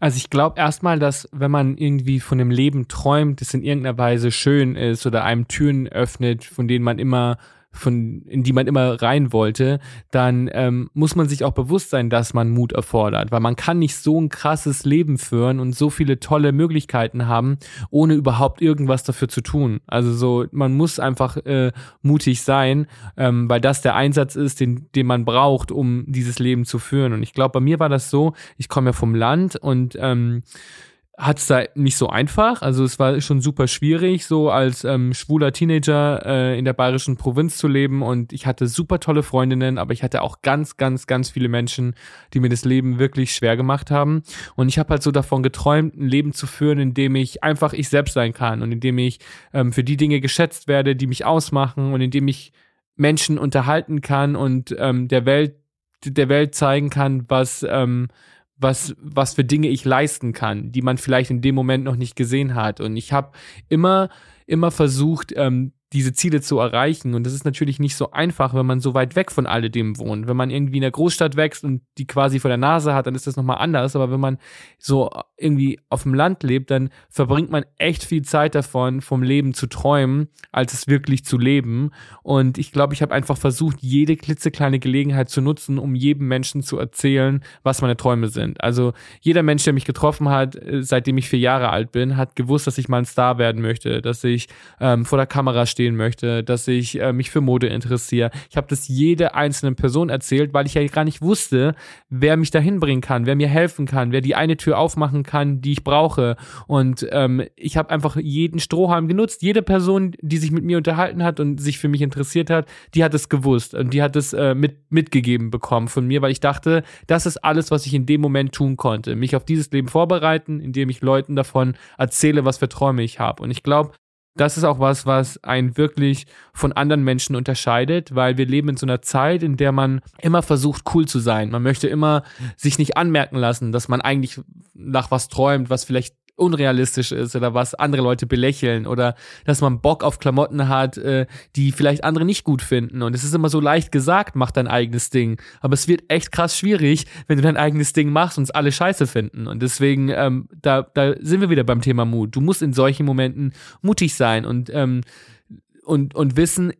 Speaker 2: Also ich glaube erstmal, dass wenn man irgendwie von dem Leben träumt, das in irgendeiner Weise schön ist oder einem Türen öffnet, von denen man immer von, in die man immer rein wollte, dann ähm, muss man sich auch bewusst sein, dass man Mut erfordert, weil man kann nicht so ein krasses Leben führen und so viele tolle Möglichkeiten haben, ohne überhaupt irgendwas dafür zu tun. Also so, man muss einfach äh, mutig sein, ähm, weil das der Einsatz ist, den, den man braucht, um dieses Leben zu führen. Und ich glaube, bei mir war das so, ich komme ja vom Land und ähm, hat es da nicht so einfach. Also es war schon super schwierig, so als ähm, schwuler Teenager äh, in der bayerischen Provinz zu leben. Und ich hatte super tolle Freundinnen, aber ich hatte auch ganz, ganz, ganz viele Menschen, die mir das Leben wirklich schwer gemacht haben. Und ich habe halt so davon geträumt, ein Leben zu führen, in dem ich einfach ich selbst sein kann und in dem ich ähm, für die Dinge geschätzt werde, die mich ausmachen und in dem ich Menschen unterhalten kann und ähm, der Welt der Welt zeigen kann, was ähm, was, was für Dinge ich leisten kann, die man vielleicht in dem Moment noch nicht gesehen hat. Und ich habe immer, immer versucht, ähm, diese Ziele zu erreichen. Und das ist natürlich nicht so einfach, wenn man so weit weg von alledem wohnt. Wenn man irgendwie in der Großstadt wächst und die quasi vor der Nase hat, dann ist das nochmal anders. Aber wenn man so irgendwie auf dem Land lebt, dann verbringt man echt viel Zeit davon, vom Leben zu träumen, als es wirklich zu leben. Und ich glaube, ich habe einfach versucht, jede klitzekleine Gelegenheit zu nutzen, um jedem Menschen zu erzählen, was meine Träume sind. Also jeder Mensch, der mich getroffen hat, äh, seitdem ich vier Jahre alt bin, hat gewusst, dass ich mal ein Star werden möchte, dass ich ähm, vor der Kamera stehe stehen möchte, dass ich äh, mich für Mode interessiere. Ich habe das jede einzelnen Person erzählt, weil ich ja gar nicht wusste, wer mich dahin bringen kann, wer mir helfen kann, wer die eine Tür aufmachen kann, die ich brauche. Und ähm, ich habe einfach jeden Strohhalm genutzt. Jede Person, die sich mit mir unterhalten hat und sich für mich interessiert hat, die hat es gewusst und die hat es äh, mit, mitgegeben bekommen von mir, weil ich dachte, das ist alles, was ich in dem Moment tun konnte. Mich auf dieses Leben vorbereiten, indem ich Leuten davon erzähle, was für Träume ich habe. Und ich glaube, das ist auch was, was einen wirklich von anderen Menschen unterscheidet, weil wir leben in so einer Zeit, in der man immer versucht, cool zu sein. Man möchte immer sich nicht anmerken lassen, dass man eigentlich nach was träumt, was vielleicht unrealistisch ist oder was andere Leute belächeln oder dass man Bock auf Klamotten hat, äh, die vielleicht andere nicht gut finden. Und es ist immer so leicht gesagt, mach dein eigenes Ding. Aber es wird echt krass schwierig, wenn du dein eigenes Ding machst und es alle scheiße finden. Und deswegen, ähm, da, da sind wir wieder beim Thema Mut. Du musst in solchen Momenten mutig sein und, ähm, und, und wissen,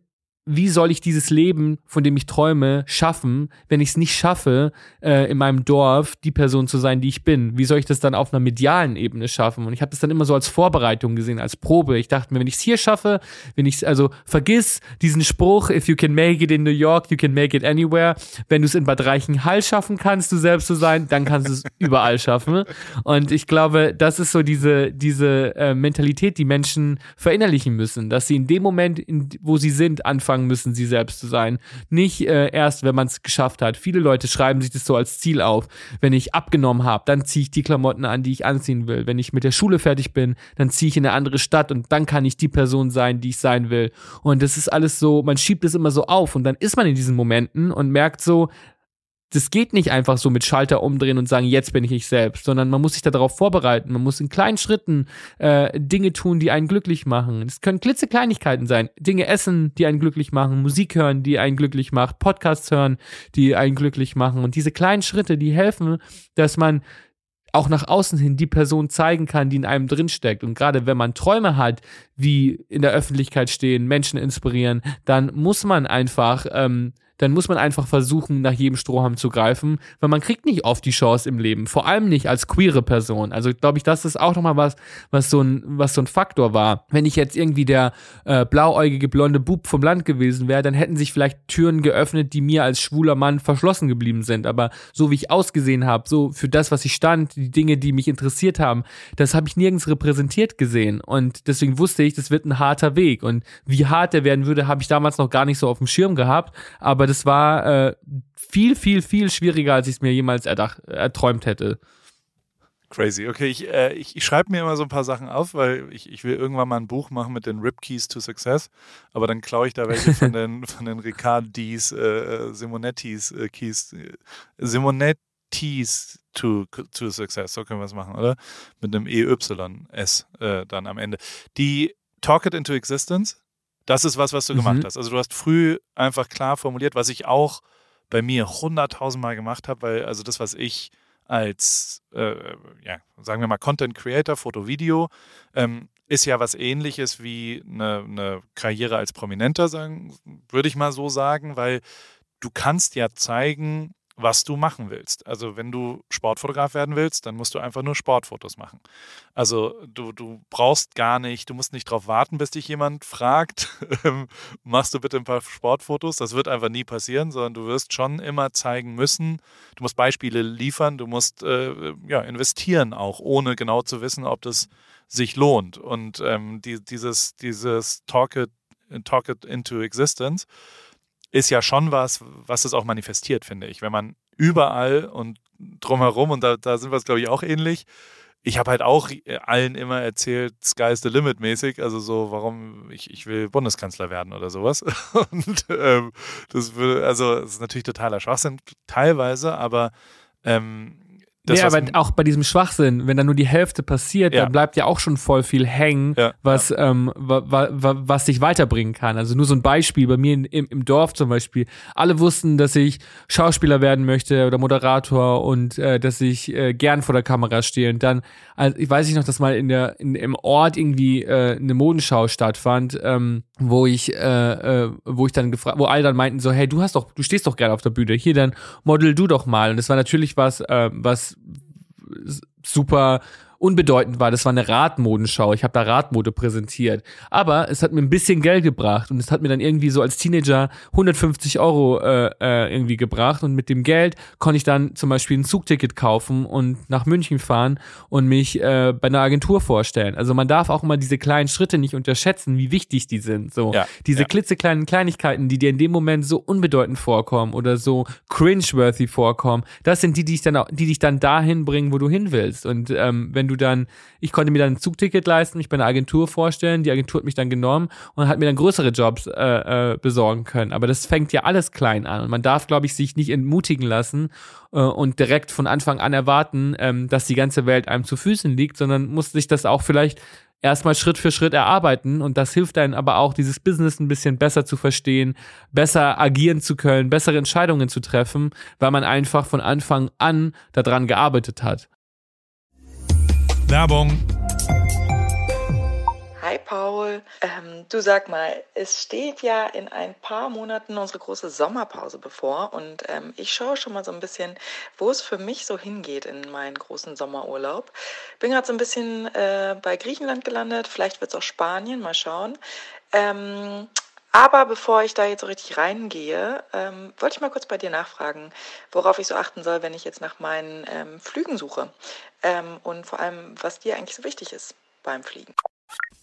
Speaker 2: wie soll ich dieses Leben, von dem ich träume, schaffen, wenn ich es nicht schaffe, äh, in meinem Dorf die Person zu sein, die ich bin? Wie soll ich das dann auf einer medialen Ebene schaffen? Und ich habe das dann immer so als Vorbereitung gesehen, als Probe. Ich dachte mir, wenn ich es hier schaffe, wenn ich also vergiss diesen Spruch, if you can make it in New York, you can make it anywhere. Wenn du es in Bad Reichenhall schaffen kannst, du selbst zu sein, dann kannst du es überall schaffen. Und ich glaube, das ist so diese, diese äh, Mentalität, die Menschen verinnerlichen müssen, dass sie in dem Moment, in, wo sie sind, anfangen, anfangen müssen, sie selbst zu sein. Nicht äh, erst, wenn man es geschafft hat. Viele Leute schreiben sich das so als Ziel auf. Wenn ich abgenommen habe, dann ziehe ich die Klamotten an, die ich anziehen will. Wenn ich mit der Schule fertig bin, dann ziehe ich in eine andere Stadt und dann kann ich die Person sein, die ich sein will. Und das ist alles so, man schiebt es immer so auf und dann ist man in diesen Momenten und merkt so, das geht nicht einfach so mit Schalter umdrehen und sagen, jetzt bin ich ich selbst, sondern man muss sich darauf vorbereiten. Man muss in kleinen Schritten äh, Dinge tun, die einen glücklich machen. Es können klitzekleinigkeiten sein. Dinge essen, die einen glücklich machen, Musik hören, die einen glücklich macht, Podcasts hören, die einen glücklich machen. Und diese kleinen Schritte, die helfen, dass man auch nach außen hin die Person zeigen kann, die in einem drinsteckt. Und gerade wenn man Träume hat, wie in der Öffentlichkeit stehen, Menschen inspirieren, dann muss man einfach ähm, dann muss man einfach versuchen, nach jedem Strohhalm zu greifen, weil man kriegt nicht oft die Chance im Leben, vor allem nicht als queere Person. Also glaube ich, das ist auch nochmal was, was so ein, was so ein Faktor war. Wenn ich jetzt irgendwie der äh, blauäugige blonde Bub vom Land gewesen wäre, dann hätten sich vielleicht Türen geöffnet, die mir als schwuler Mann verschlossen geblieben sind. Aber so wie ich ausgesehen habe, so für das, was ich stand, die Dinge, die mich interessiert haben, das habe ich nirgends repräsentiert gesehen. Und deswegen wusste ich, das wird ein harter Weg. Und wie hart der werden würde, habe ich damals noch gar nicht so auf dem Schirm gehabt. Aber das war äh, viel, viel, viel schwieriger, als ich es mir jemals erdacht, erträumt hätte.
Speaker 1: Crazy. Okay, ich, äh, ich, ich schreibe mir immer so ein paar Sachen auf, weil ich, ich will irgendwann mal ein Buch machen mit den Rip Keys to Success, aber dann klaue ich da welche von den, von den Ricardis, äh, Simonettis äh, Keys, äh, Simonettis to, to Success, so können wir es machen, oder? Mit einem EYS äh, dann am Ende. Die Talk It into Existence, das ist was, was du mhm. gemacht hast. Also du hast früh einfach klar formuliert, was ich auch bei mir hunderttausendmal gemacht habe, weil also das, was ich als, äh, ja, sagen wir mal, Content Creator, Foto, Video, ähm, ist ja was ähnliches wie eine, eine Karriere als Prominenter, sagen, würde ich mal so sagen, weil du kannst ja zeigen, was du machen willst. Also wenn du Sportfotograf werden willst, dann musst du einfach nur Sportfotos machen. Also du, du brauchst gar nicht, du musst nicht darauf warten, bis dich jemand fragt, ähm, machst du bitte ein paar Sportfotos. Das wird einfach nie passieren, sondern du wirst schon immer zeigen müssen, du musst Beispiele liefern, du musst äh, ja, investieren auch, ohne genau zu wissen, ob das sich lohnt. Und ähm, die, dieses, dieses Talk it, Talk it into existence ist ja schon was, was es auch manifestiert, finde ich. Wenn man überall und drumherum, und da, da sind wir es, glaube ich, auch ähnlich, ich habe halt auch allen immer erzählt, Sky's the limit mäßig, also so, warum ich, ich will Bundeskanzler werden oder sowas. Und ähm, das würde, also das ist natürlich totaler Schwachsinn, teilweise, aber ähm,
Speaker 2: das, nee, aber auch bei diesem Schwachsinn, wenn da nur die Hälfte passiert, ja. dann bleibt ja auch schon voll viel hängen, ja. was, ja. Ähm, wa, wa, wa, was dich weiterbringen kann. Also nur so ein Beispiel, bei mir in, im, im Dorf zum Beispiel, alle wussten, dass ich Schauspieler werden möchte oder Moderator und äh, dass ich äh, gern vor der Kamera stehe. Und dann, also ich weiß nicht noch, dass mal in der, in, im Ort irgendwie äh, eine Modenschau stattfand, ähm, wo ich, äh, äh, wo ich dann gefragt, wo alle dann meinten so, hey, du hast doch, du stehst doch gerne auf der Bühne, hier dann model du doch mal. Und das war natürlich was, äh, was super unbedeutend war. Das war eine Radmodenschau. Ich habe da Radmode präsentiert. Aber es hat mir ein bisschen Geld gebracht und es hat mir dann irgendwie so als Teenager 150 Euro äh, äh, irgendwie gebracht. Und mit dem Geld konnte ich dann zum Beispiel ein Zugticket kaufen und nach München fahren und mich äh, bei einer Agentur vorstellen. Also man darf auch immer diese kleinen Schritte nicht unterschätzen, wie wichtig die sind. So ja, diese ja. klitzekleinen Kleinigkeiten, die dir in dem Moment so unbedeutend vorkommen oder so cringeworthy vorkommen, das sind die, die dich dann, die dich dann dahin bringen, wo du hin willst. Und ähm, wenn du dann, ich konnte mir dann ein Zugticket leisten, mich bei einer Agentur vorstellen, die Agentur hat mich dann genommen und hat mir dann größere Jobs äh, äh, besorgen können. Aber das fängt ja alles klein an und man darf, glaube ich, sich nicht entmutigen lassen äh, und direkt von Anfang an erwarten, ähm, dass die ganze Welt einem zu Füßen liegt, sondern muss sich das auch vielleicht erstmal Schritt für Schritt erarbeiten und das hilft einem aber auch, dieses Business ein bisschen besser zu verstehen, besser agieren zu können, bessere Entscheidungen zu treffen, weil man einfach von Anfang an daran gearbeitet hat.
Speaker 4: Werbung.
Speaker 5: Hi Paul, ähm, du sag mal, es steht ja in ein paar Monaten unsere große Sommerpause bevor und ähm, ich schaue schon mal so ein bisschen, wo es für mich so hingeht in meinen großen Sommerurlaub. Bin gerade so ein bisschen äh, bei Griechenland gelandet, vielleicht wird es auch Spanien, mal schauen. Ähm, aber bevor ich da jetzt so richtig reingehe, ähm, wollte ich mal kurz bei dir nachfragen, worauf ich so achten soll, wenn ich jetzt nach meinen ähm, Flügen suche. Ähm, und vor allem, was dir eigentlich so wichtig ist beim Fliegen.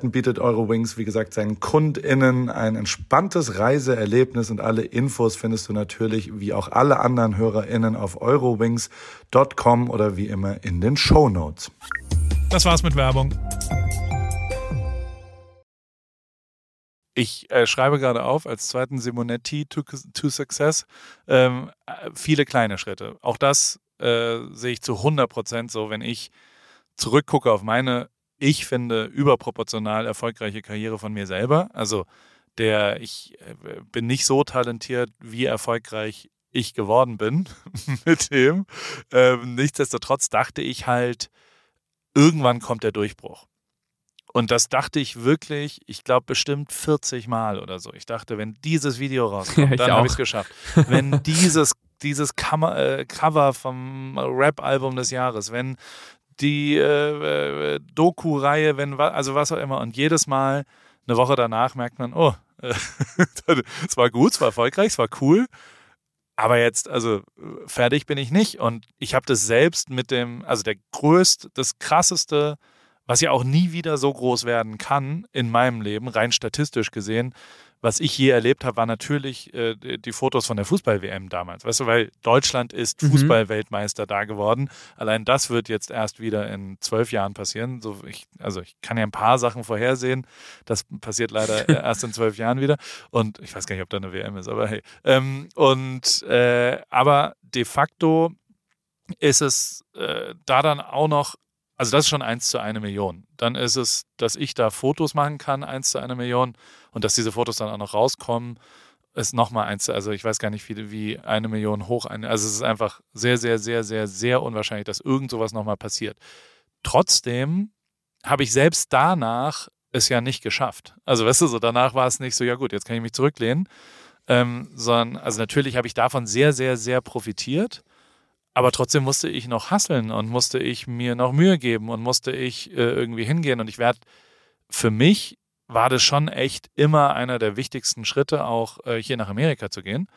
Speaker 1: Möglichkeiten bietet Eurowings, wie gesagt, seinen KundInnen ein entspanntes Reiseerlebnis und alle Infos findest du natürlich wie auch alle anderen HörerInnen auf eurowings.com oder wie immer in den Show Notes.
Speaker 4: Das war's mit Werbung.
Speaker 1: Ich äh, schreibe gerade auf als zweiten Simonetti to, to Success ähm, viele kleine Schritte. Auch das äh, sehe ich zu 100 Prozent so, wenn ich zurückgucke auf meine ich finde, überproportional erfolgreiche Karriere von mir selber. Also der, ich äh, bin nicht so talentiert, wie erfolgreich ich geworden bin mit dem. Ähm, nichtsdestotrotz dachte ich halt, irgendwann kommt der Durchbruch. Und das dachte ich wirklich, ich glaube bestimmt 40 Mal oder so. Ich dachte, wenn dieses Video rauskommt, ja, dann habe ich es geschafft. Wenn dieses dieses äh, Cover vom Rap-Album des Jahres, wenn die äh, äh, Doku-Reihe, wenn also was auch immer. Und jedes Mal eine Woche danach merkt man, oh, äh, es war gut, es war erfolgreich, es war cool. Aber jetzt, also fertig bin ich nicht. Und ich habe das selbst mit dem, also der größte, das krasseste, was ja auch nie wieder so groß werden kann in meinem Leben, rein statistisch gesehen, was ich je erlebt habe, war natürlich äh, die Fotos von der Fußball-WM damals. Weißt du, weil Deutschland ist mhm. Fußball-Weltmeister da geworden. Allein das wird jetzt erst wieder in zwölf Jahren passieren. So, ich, also ich kann ja ein paar Sachen vorhersehen. Das passiert leider erst in zwölf Jahren wieder. Und ich weiß gar nicht, ob da eine WM ist, aber hey. Ähm, und äh, aber de facto ist es äh, da dann auch noch also das ist schon eins zu eine Million. Dann ist es, dass ich da Fotos machen kann, eins zu eine Million. Und dass diese Fotos dann auch noch rauskommen, ist nochmal eins. Also ich weiß gar nicht, wie, wie eine Million hoch. Eine, also es ist einfach sehr, sehr, sehr, sehr, sehr unwahrscheinlich, dass irgend sowas nochmal passiert. Trotzdem habe ich selbst danach es ja nicht geschafft. Also weißt du, so danach war es nicht so, ja gut, jetzt kann ich mich zurücklehnen. Ähm, sondern, also natürlich habe ich davon sehr, sehr, sehr profitiert. Aber trotzdem musste ich noch hasseln und musste ich mir noch Mühe geben und musste ich äh, irgendwie hingehen. Und ich werde, für mich war das schon echt immer einer der wichtigsten Schritte, auch äh, hier nach Amerika zu gehen.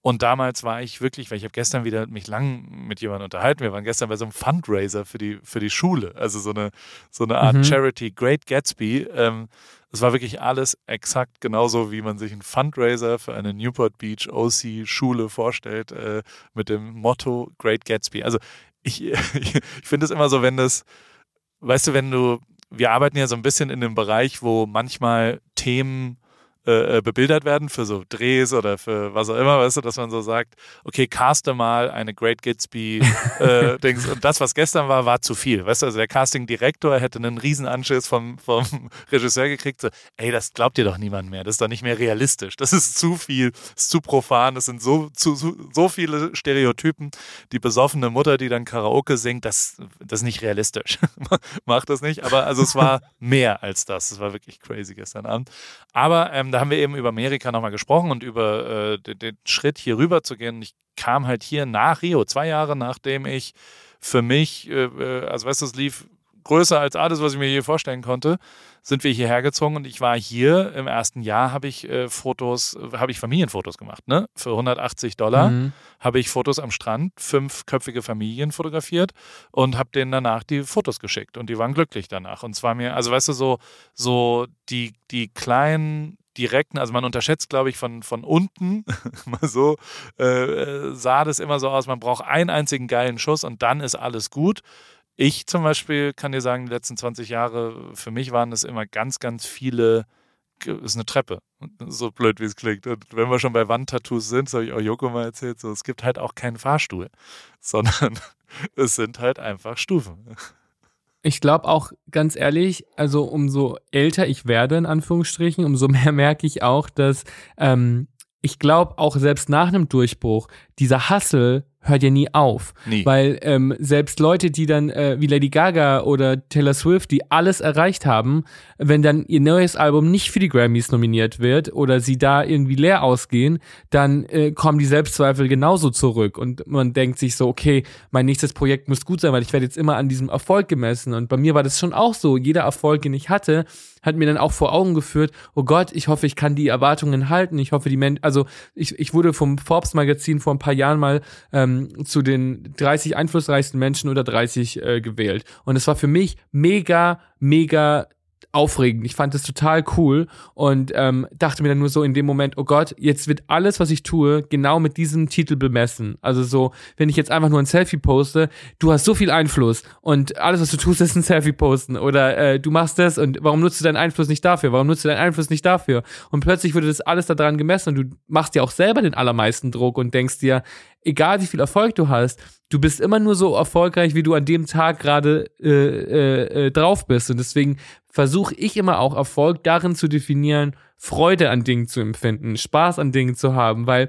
Speaker 1: Und damals war ich wirklich, weil ich habe gestern wieder mich lang mit jemandem unterhalten. Wir waren gestern bei so einem Fundraiser für die, für die Schule, also so eine, so eine Art mhm. Charity, Great Gatsby. Ähm, es war wirklich alles exakt genauso, wie man sich einen Fundraiser für eine Newport Beach OC Schule vorstellt, äh, mit dem Motto Great Gatsby. Also ich, ich, ich finde es immer so, wenn das, weißt du, wenn du, wir arbeiten ja so ein bisschen in dem Bereich, wo manchmal Themen äh, äh, bebildert werden für so Drehs oder für was auch immer, weißt du, dass man so sagt, okay, caste mal eine Great Gatsby äh, Dings. Und das, was gestern war, war zu viel, weißt du, also der Casting-Direktor hätte einen Riesenanschiss vom, vom Regisseur gekriegt, so, ey, das glaubt dir doch niemand mehr, das ist doch nicht mehr realistisch, das ist zu viel, das ist zu profan, das sind so, zu, so viele Stereotypen, die besoffene Mutter, die dann Karaoke singt, das, das ist nicht realistisch, macht das nicht, aber also es war mehr als das, es war wirklich crazy gestern Abend, aber ähm, da haben wir eben über Amerika nochmal gesprochen und über äh, den, den, Schritt hier rüber zu gehen. Ich kam halt hier nach Rio, zwei Jahre nachdem ich für mich, äh, äh also weißt du, es lief größer als alles, was ich mir je vorstellen konnte, sind wir hierher gezogen und ich war hier im ersten Jahr, habe ich äh, Fotos, habe ich Familienfotos gemacht, ne? Für 180 Dollar mhm. habe ich Fotos am Strand, fünfköpfige Familien fotografiert und habe denen danach die Fotos geschickt und die waren glücklich danach. Und zwar mir, also weißt du, so, so die, die kleinen direkten, also man unterschätzt, glaube ich, von, von unten, mal so, äh, sah das immer so aus, man braucht einen einzigen geilen Schuss und dann ist alles gut. Ich zum Beispiel kann dir sagen, die letzten 20 Jahre, für mich waren das immer ganz, ganz viele, ist eine Treppe, so blöd wie es klingt. Und wenn wir schon bei Wandtattoos sind, das habe ich auch Joko mal erzählt, so, es gibt halt auch keinen Fahrstuhl, sondern es sind halt einfach Stufen.
Speaker 2: Ich glaube auch ganz ehrlich, also umso älter ich werde, in Anführungsstrichen, umso mehr merke ich auch, dass ähm, ich glaube auch selbst nach einem Durchbruch dieser Hassel hört ja nie auf. Nie. Weil ähm, selbst Leute, die dann äh, wie Lady Gaga oder Taylor Swift, die alles erreicht haben, wenn dann ihr neues Album nicht für die Grammys nominiert wird oder sie da irgendwie leer ausgehen, dann äh, kommen die Selbstzweifel genauso zurück und man denkt sich so, okay, mein nächstes Projekt muss gut sein, weil ich werde jetzt immer an diesem Erfolg gemessen und bei mir war das schon auch so. Jeder Erfolg, den ich hatte, hat mir dann auch vor Augen geführt, oh Gott, ich hoffe, ich kann die Erwartungen halten. Ich hoffe, die Menschen, also ich, ich wurde vom Forbes Magazin vor ein paar Jahren mal ähm, zu den 30 einflussreichsten Menschen unter 30 äh, gewählt. Und es war für mich mega, mega aufregend. Ich fand es total cool und ähm, dachte mir dann nur so in dem Moment, oh Gott, jetzt wird alles, was ich tue, genau mit diesem Titel bemessen. Also so, wenn ich jetzt einfach nur ein Selfie poste, du hast so viel Einfluss und alles, was du tust, ist ein Selfie posten oder äh, du machst das und warum nutzt du deinen Einfluss nicht dafür? Warum nutzt du deinen Einfluss nicht dafür? Und plötzlich wurde das alles daran gemessen und du machst dir auch selber den allermeisten Druck und denkst dir, egal wie viel Erfolg du hast, du bist immer nur so erfolgreich, wie du an dem Tag gerade äh, äh, äh, drauf bist. Und deswegen versuche ich immer auch Erfolg darin zu definieren, Freude an Dingen zu empfinden, Spaß an Dingen zu haben, weil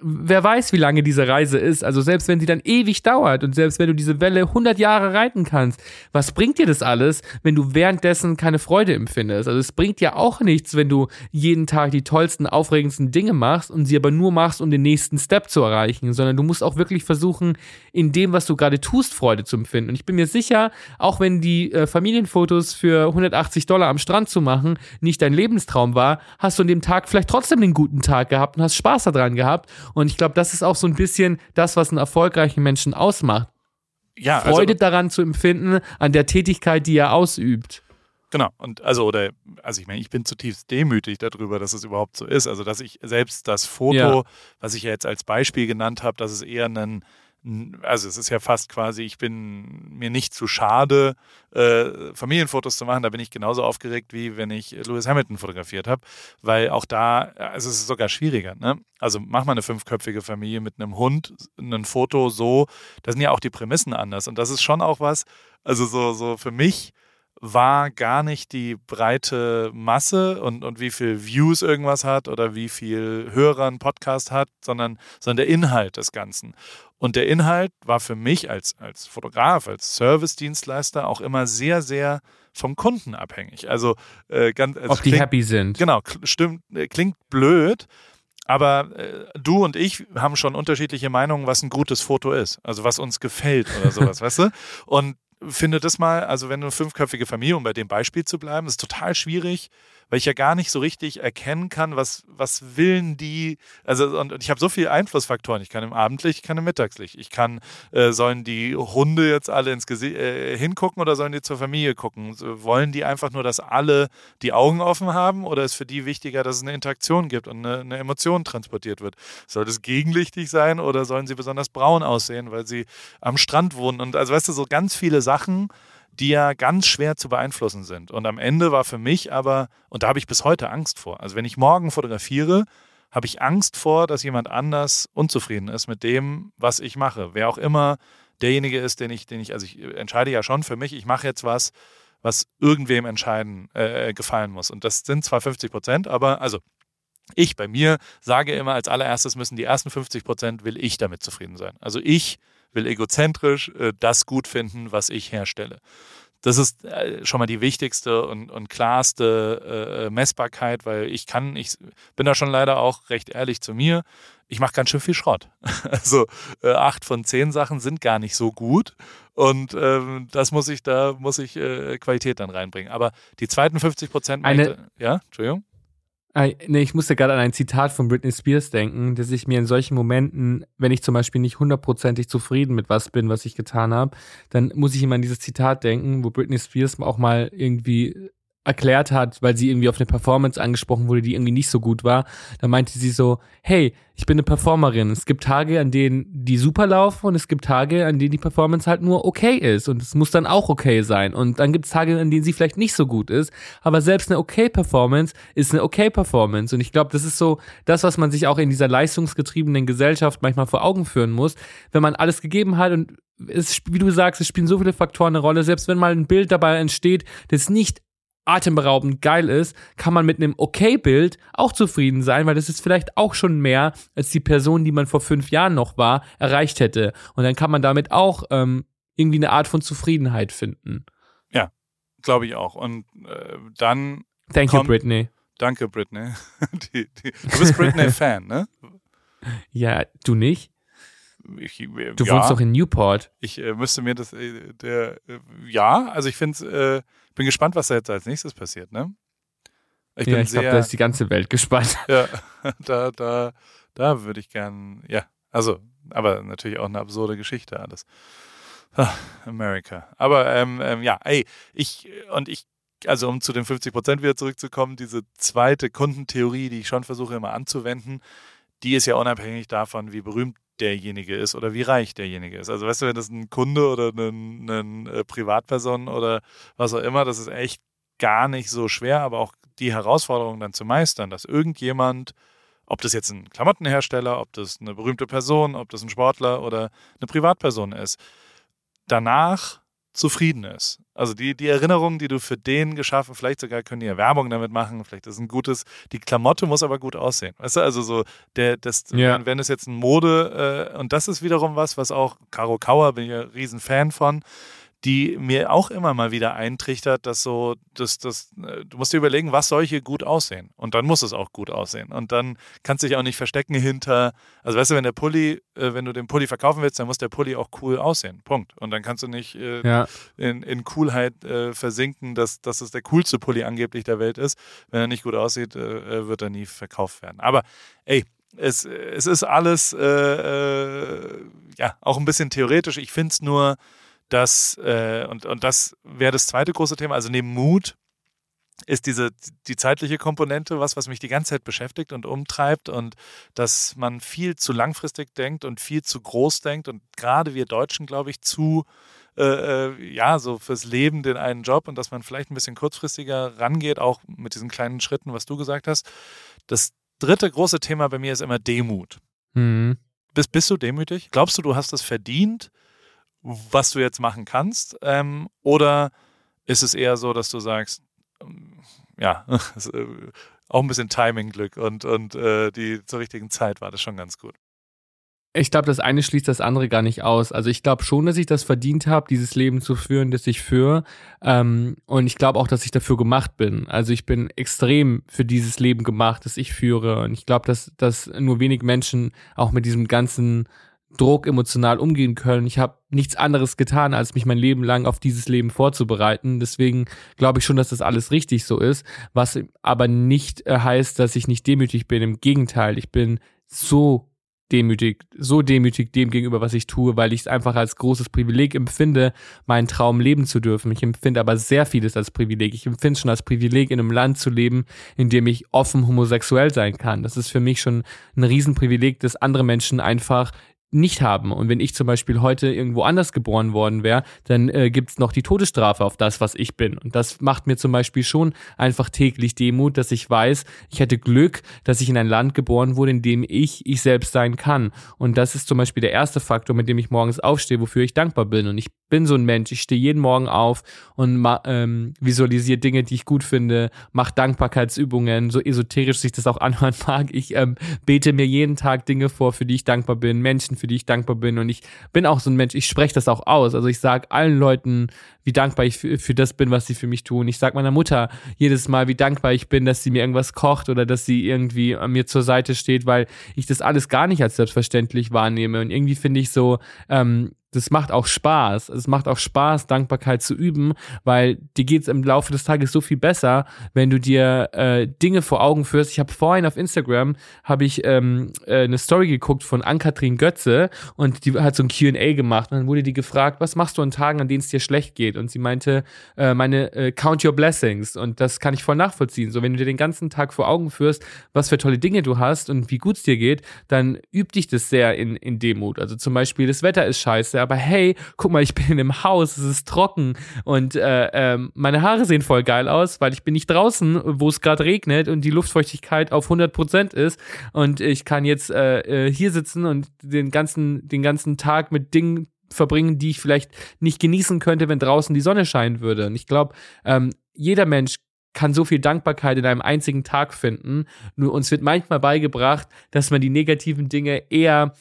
Speaker 2: wer weiß, wie lange diese Reise ist. Also selbst wenn sie dann ewig dauert und selbst wenn du diese Welle 100 Jahre reiten kannst, was bringt dir das alles, wenn du währenddessen keine Freude empfindest? Also es bringt ja auch nichts, wenn du jeden Tag die tollsten, aufregendsten Dinge machst und sie aber nur machst, um den nächsten Step zu erreichen, sondern du musst auch wirklich versuchen, in dem, was du gerade tust, Freude zu empfinden. Und ich bin mir sicher, auch wenn die äh, Familienfotos für 180 Dollar am Strand zu machen nicht dein Lebenstraum war, hast du an dem Tag vielleicht trotzdem den guten Tag gehabt und hast Spaß daran gehabt. Und ich glaube, das ist auch so ein bisschen das, was einen erfolgreichen Menschen ausmacht. Ja, also Freude also, daran zu empfinden, an der Tätigkeit, die er ausübt.
Speaker 1: Genau, und also, oder, also ich meine, ich bin zutiefst demütig darüber, dass es überhaupt so ist. Also, dass ich selbst das Foto, ja. was ich ja jetzt als Beispiel genannt habe, dass es eher ein also es ist ja fast quasi, ich bin mir nicht zu schade, äh, Familienfotos zu machen. Da bin ich genauso aufgeregt, wie wenn ich Lewis Hamilton fotografiert habe, weil auch da, also es ist sogar schwieriger. Ne? Also mach mal eine fünfköpfige Familie mit einem Hund, ein Foto so, da sind ja auch die Prämissen anders. Und das ist schon auch was, also so, so für mich war gar nicht die breite Masse und, und wie viel Views irgendwas hat oder wie viel Hörer ein Podcast hat, sondern, sondern der Inhalt des Ganzen. Und der Inhalt war für mich als, als Fotograf, als Service-Dienstleister auch immer sehr, sehr vom Kunden abhängig. Also, äh, ganz, also
Speaker 2: ob die klingt, happy sind.
Speaker 1: Genau, stimmt, äh, klingt blöd, aber äh, du und ich haben schon unterschiedliche Meinungen, was ein gutes Foto ist. Also was uns gefällt oder sowas, weißt du? Und finde das mal, also wenn eine fünfköpfige Familie, um bei dem Beispiel zu bleiben, ist total schwierig, weil ich ja gar nicht so richtig erkennen kann, was, was willen die, also und, und ich habe so viele Einflussfaktoren. Ich kann im Abendlicht, ich kann im Mittagslicht. Ich kann, äh, sollen die Hunde jetzt alle ins Gesicht äh, hingucken oder sollen die zur Familie gucken? Wollen die einfach nur, dass alle die Augen offen haben oder ist für die wichtiger, dass es eine Interaktion gibt und eine, eine Emotion transportiert wird? Soll das gegenlichtig sein oder sollen sie besonders braun aussehen, weil sie am Strand wohnen? Und also weißt du, so ganz viele Sachen, die ja ganz schwer zu beeinflussen sind. Und am Ende war für mich aber, und da habe ich bis heute Angst vor, also wenn ich morgen fotografiere, habe ich Angst vor, dass jemand anders unzufrieden ist mit dem, was ich mache. Wer auch immer derjenige ist, den ich, den ich, also ich entscheide ja schon für mich, ich mache jetzt was, was irgendwem entscheiden, äh, gefallen muss. Und das sind zwar 50 Prozent, aber also ich bei mir sage immer, als allererstes müssen die ersten 50 Prozent will ich damit zufrieden sein. Also ich will egozentrisch äh, das gut finden, was ich herstelle. Das ist äh, schon mal die wichtigste und, und klarste äh, Messbarkeit, weil ich kann, ich bin da schon leider auch recht ehrlich zu mir. Ich mache ganz schön viel Schrott. Also äh, acht von zehn Sachen sind gar nicht so gut und ähm, das muss ich, da muss ich äh, Qualität dann reinbringen. Aber die zweiten 50 Prozent, ja, Entschuldigung.
Speaker 2: Nee, ich musste gerade an ein Zitat von Britney Spears denken, dass ich mir in solchen Momenten, wenn ich zum Beispiel nicht hundertprozentig zufrieden mit was bin, was ich getan habe, dann muss ich immer an dieses Zitat denken, wo Britney Spears auch mal irgendwie erklärt hat, weil sie irgendwie auf eine Performance angesprochen wurde, die irgendwie nicht so gut war. Da meinte sie so, hey, ich bin eine Performerin. Es gibt Tage, an denen die super laufen und es gibt Tage, an denen die Performance halt nur okay ist und es muss dann auch okay sein. Und dann gibt es Tage, an denen sie vielleicht nicht so gut ist, aber selbst eine okay Performance ist eine okay Performance. Und ich glaube, das ist so das, was man sich auch in dieser leistungsgetriebenen Gesellschaft manchmal vor Augen führen muss, wenn man alles gegeben hat und es, wie du sagst, es spielen so viele Faktoren eine Rolle. Selbst wenn mal ein Bild dabei entsteht, das nicht atemberaubend geil ist, kann man mit einem Okay-Bild auch zufrieden sein, weil das ist vielleicht auch schon mehr, als die Person, die man vor fünf Jahren noch war, erreicht hätte. Und dann kann man damit auch ähm, irgendwie eine Art von Zufriedenheit finden.
Speaker 1: Ja, glaube ich auch. Und äh, dann.
Speaker 2: Thank you, Britney.
Speaker 1: Danke, Britney. die, die, du bist Britney-Fan, ne?
Speaker 2: Ja, du nicht?
Speaker 1: Ich,
Speaker 2: äh, du ja, wohnst doch in Newport.
Speaker 1: Ich äh, müsste mir das, äh, der, äh, ja, also ich finde es, bin gespannt, was da jetzt als nächstes passiert, ne?
Speaker 2: Ich ja, ich glaube, da ist die ganze Welt gespannt.
Speaker 1: Ja, da, da, da würde ich gern, ja, also, aber natürlich auch eine absurde Geschichte alles. Ah, America. Aber ähm, ähm, ja, ey, ich und ich, also um zu den 50 Prozent wieder zurückzukommen, diese zweite Kundentheorie, die ich schon versuche immer anzuwenden, die ist ja unabhängig davon, wie berühmt derjenige ist oder wie reich derjenige ist. Also weißt du, wenn das ein Kunde oder eine, äh, Privatperson oder was auch immer, das ist echt gar nicht so schwer, aber auch die Herausforderung dann zu meistern, dass irgendjemand, ob das jetzt ein Klamottenhersteller, ob das eine berühmte Person, ob das ein Sportler oder eine Privatperson ist, danach zufrieden ist. Also die, die Erinnerungen, die du für den geschaffen, vielleicht sogar können die ja Werbung damit machen, vielleicht ist es ein gutes, die Klamotte muss aber gut aussehen. Weißt du, also so, der, das,
Speaker 2: Ja.
Speaker 1: wenn, es jetzt ein Mode, äh, und das ist wiederum was, was auch Caro Kauer, bin ich ja ein Riesenfan von, die mir auch immer mal wieder eintrichtert, dass so, dass, dass, äh, du musst dir überlegen, was soll hier gut aussehen? Und dann muss es auch gut aussehen. Und dann kannst du dich auch nicht verstecken hinter, also weißt du, wenn der Pulli, äh, wenn du den Pulli verkaufen willst, dann muss der Pulli auch cool aussehen. Punkt. Und dann kannst du nicht äh,
Speaker 2: Ja.
Speaker 1: in, in Coolheit äh, versinken, dass, dass es der coolste Pulli angeblich der Welt ist. Wenn er nicht gut aussieht, äh, wird er nie verkauft werden. Aber ey, es, es ist alles äh, äh, ja auch ein bisschen theoretisch. Ich finde es nur, dass, äh, und, und das wäre das zweite große Thema, also neben Mut ist diese die zeitliche Komponente was, was mich die ganze Zeit beschäftigt und umtreibt und dass man viel zu langfristig denkt und viel zu groß denkt und gerade wir Deutschen, glaube ich, zu äh, äh, ja, so fürs Leben den einen Job und dass man vielleicht ein bisschen kurzfristiger rangeht, auch mit diesen kleinen Schritten, was du gesagt hast. Das dritte große Thema bei mir ist immer Demut.
Speaker 2: Mhm.
Speaker 1: Bist, bist du demütig? Glaubst du, du hast es verdient, was du jetzt machen kannst? Ähm, oder ist es eher so, dass du sagst, ähm, ja, äh, auch ein bisschen Timing-Glück und, und äh, die zur richtigen Zeit war das schon ganz gut.
Speaker 2: Ich glaube, das eine schließt das andere gar nicht aus. Also ich glaube schon, dass ich das verdient habe, dieses Leben zu führen, das ich führe. Ähm, und ich glaube auch, dass ich dafür gemacht bin. Also ich bin extrem für dieses Leben gemacht, das ich führe. Und ich glaube, dass, dass nur wenig Menschen auch mit diesem ganzen Druck emotional umgehen können. Ich habe nichts anderes getan, als mich mein Leben lang auf dieses Leben vorzubereiten. Deswegen glaube ich schon, dass das alles richtig so ist, was aber nicht äh, heißt, dass ich nicht demütig bin. Im Gegenteil, ich bin so demütig, so demütig dem gegenüber, was ich tue, weil ich es einfach als großes Privileg empfinde, meinen Traum leben zu dürfen. Ich empfinde aber sehr vieles als Privileg. Ich empfinde es schon als Privileg, in einem Land zu leben, in dem ich offen homosexuell sein kann. Das ist für mich schon ein Riesenprivileg, dass andere Menschen einfach nicht haben. Und wenn ich zum Beispiel heute irgendwo anders geboren worden wäre, dann äh, gibt's noch die Todesstrafe auf das, was ich bin. Und das macht mir zum Beispiel schon einfach täglich Demut, dass ich weiß, ich hätte Glück, dass ich in ein Land geboren wurde, in dem ich ich selbst sein kann. Und das ist zum Beispiel der erste Faktor, mit dem ich morgens aufstehe, wofür ich dankbar bin. Und ich bin so ein Mensch, ich stehe jeden Morgen auf und ähm, visualisiere Dinge, die ich gut finde, mache Dankbarkeitsübungen, so esoterisch sich das auch anhören mag. Ich ähm, bete mir jeden Tag Dinge vor, für die ich dankbar bin, Menschen, für die ich dankbar bin. Und ich bin auch so ein Mensch, ich spreche das auch aus. Also ich sage allen Leuten, wie dankbar ich für, für das bin, was sie für mich tun. Ich sage meiner Mutter jedes Mal, wie dankbar ich bin, dass sie mir irgendwas kocht oder dass sie irgendwie mir zur Seite steht, weil ich das alles gar nicht als selbstverständlich wahrnehme. Und irgendwie finde ich so, ähm, das macht auch Spaß. Es macht auch Spaß, Dankbarkeit zu üben, weil dir geht's im Laufe des Tages so viel besser, wenn du dir äh, Dinge vor Augen führst. Ich habe vorhin auf Instagram habe ich ähm, äh, eine Story geguckt von Ann-Kathrin Götze und die hat so ein Q&A gemacht und dann wurde die gefragt, was machst du an Tagen, an denen es dir schlecht geht? Und sie meinte, äh, meine äh, Count Your Blessings und das kann ich voll nachvollziehen. So, wenn du dir den ganzen Tag vor Augen führst, was für tolle Dinge du hast und wie gut es dir geht, dann übt dich das sehr in, in Demut. Also zum Beispiel, das Wetter ist scheiße, aber hey, guck mal, ich bin in einem Haus, es ist trocken und äh, ähm, meine Haare sehen voll geil aus, weil ich bin nicht draußen, wo es gerade regnet und die Luftfeuchtigkeit auf 100% ist und ich kann jetzt äh, äh, hier sitzen und den ganzen, den ganzen Tag mit Dingen verbringen, die ich vielleicht nicht genießen könnte, wenn draußen die Sonne scheinen würde. Und ich glaube, ähm, jeder Mensch kann so viel Dankbarkeit in einem einzigen Tag finden. Nur uns wird manchmal beigebracht, dass man die negativen Dinge eher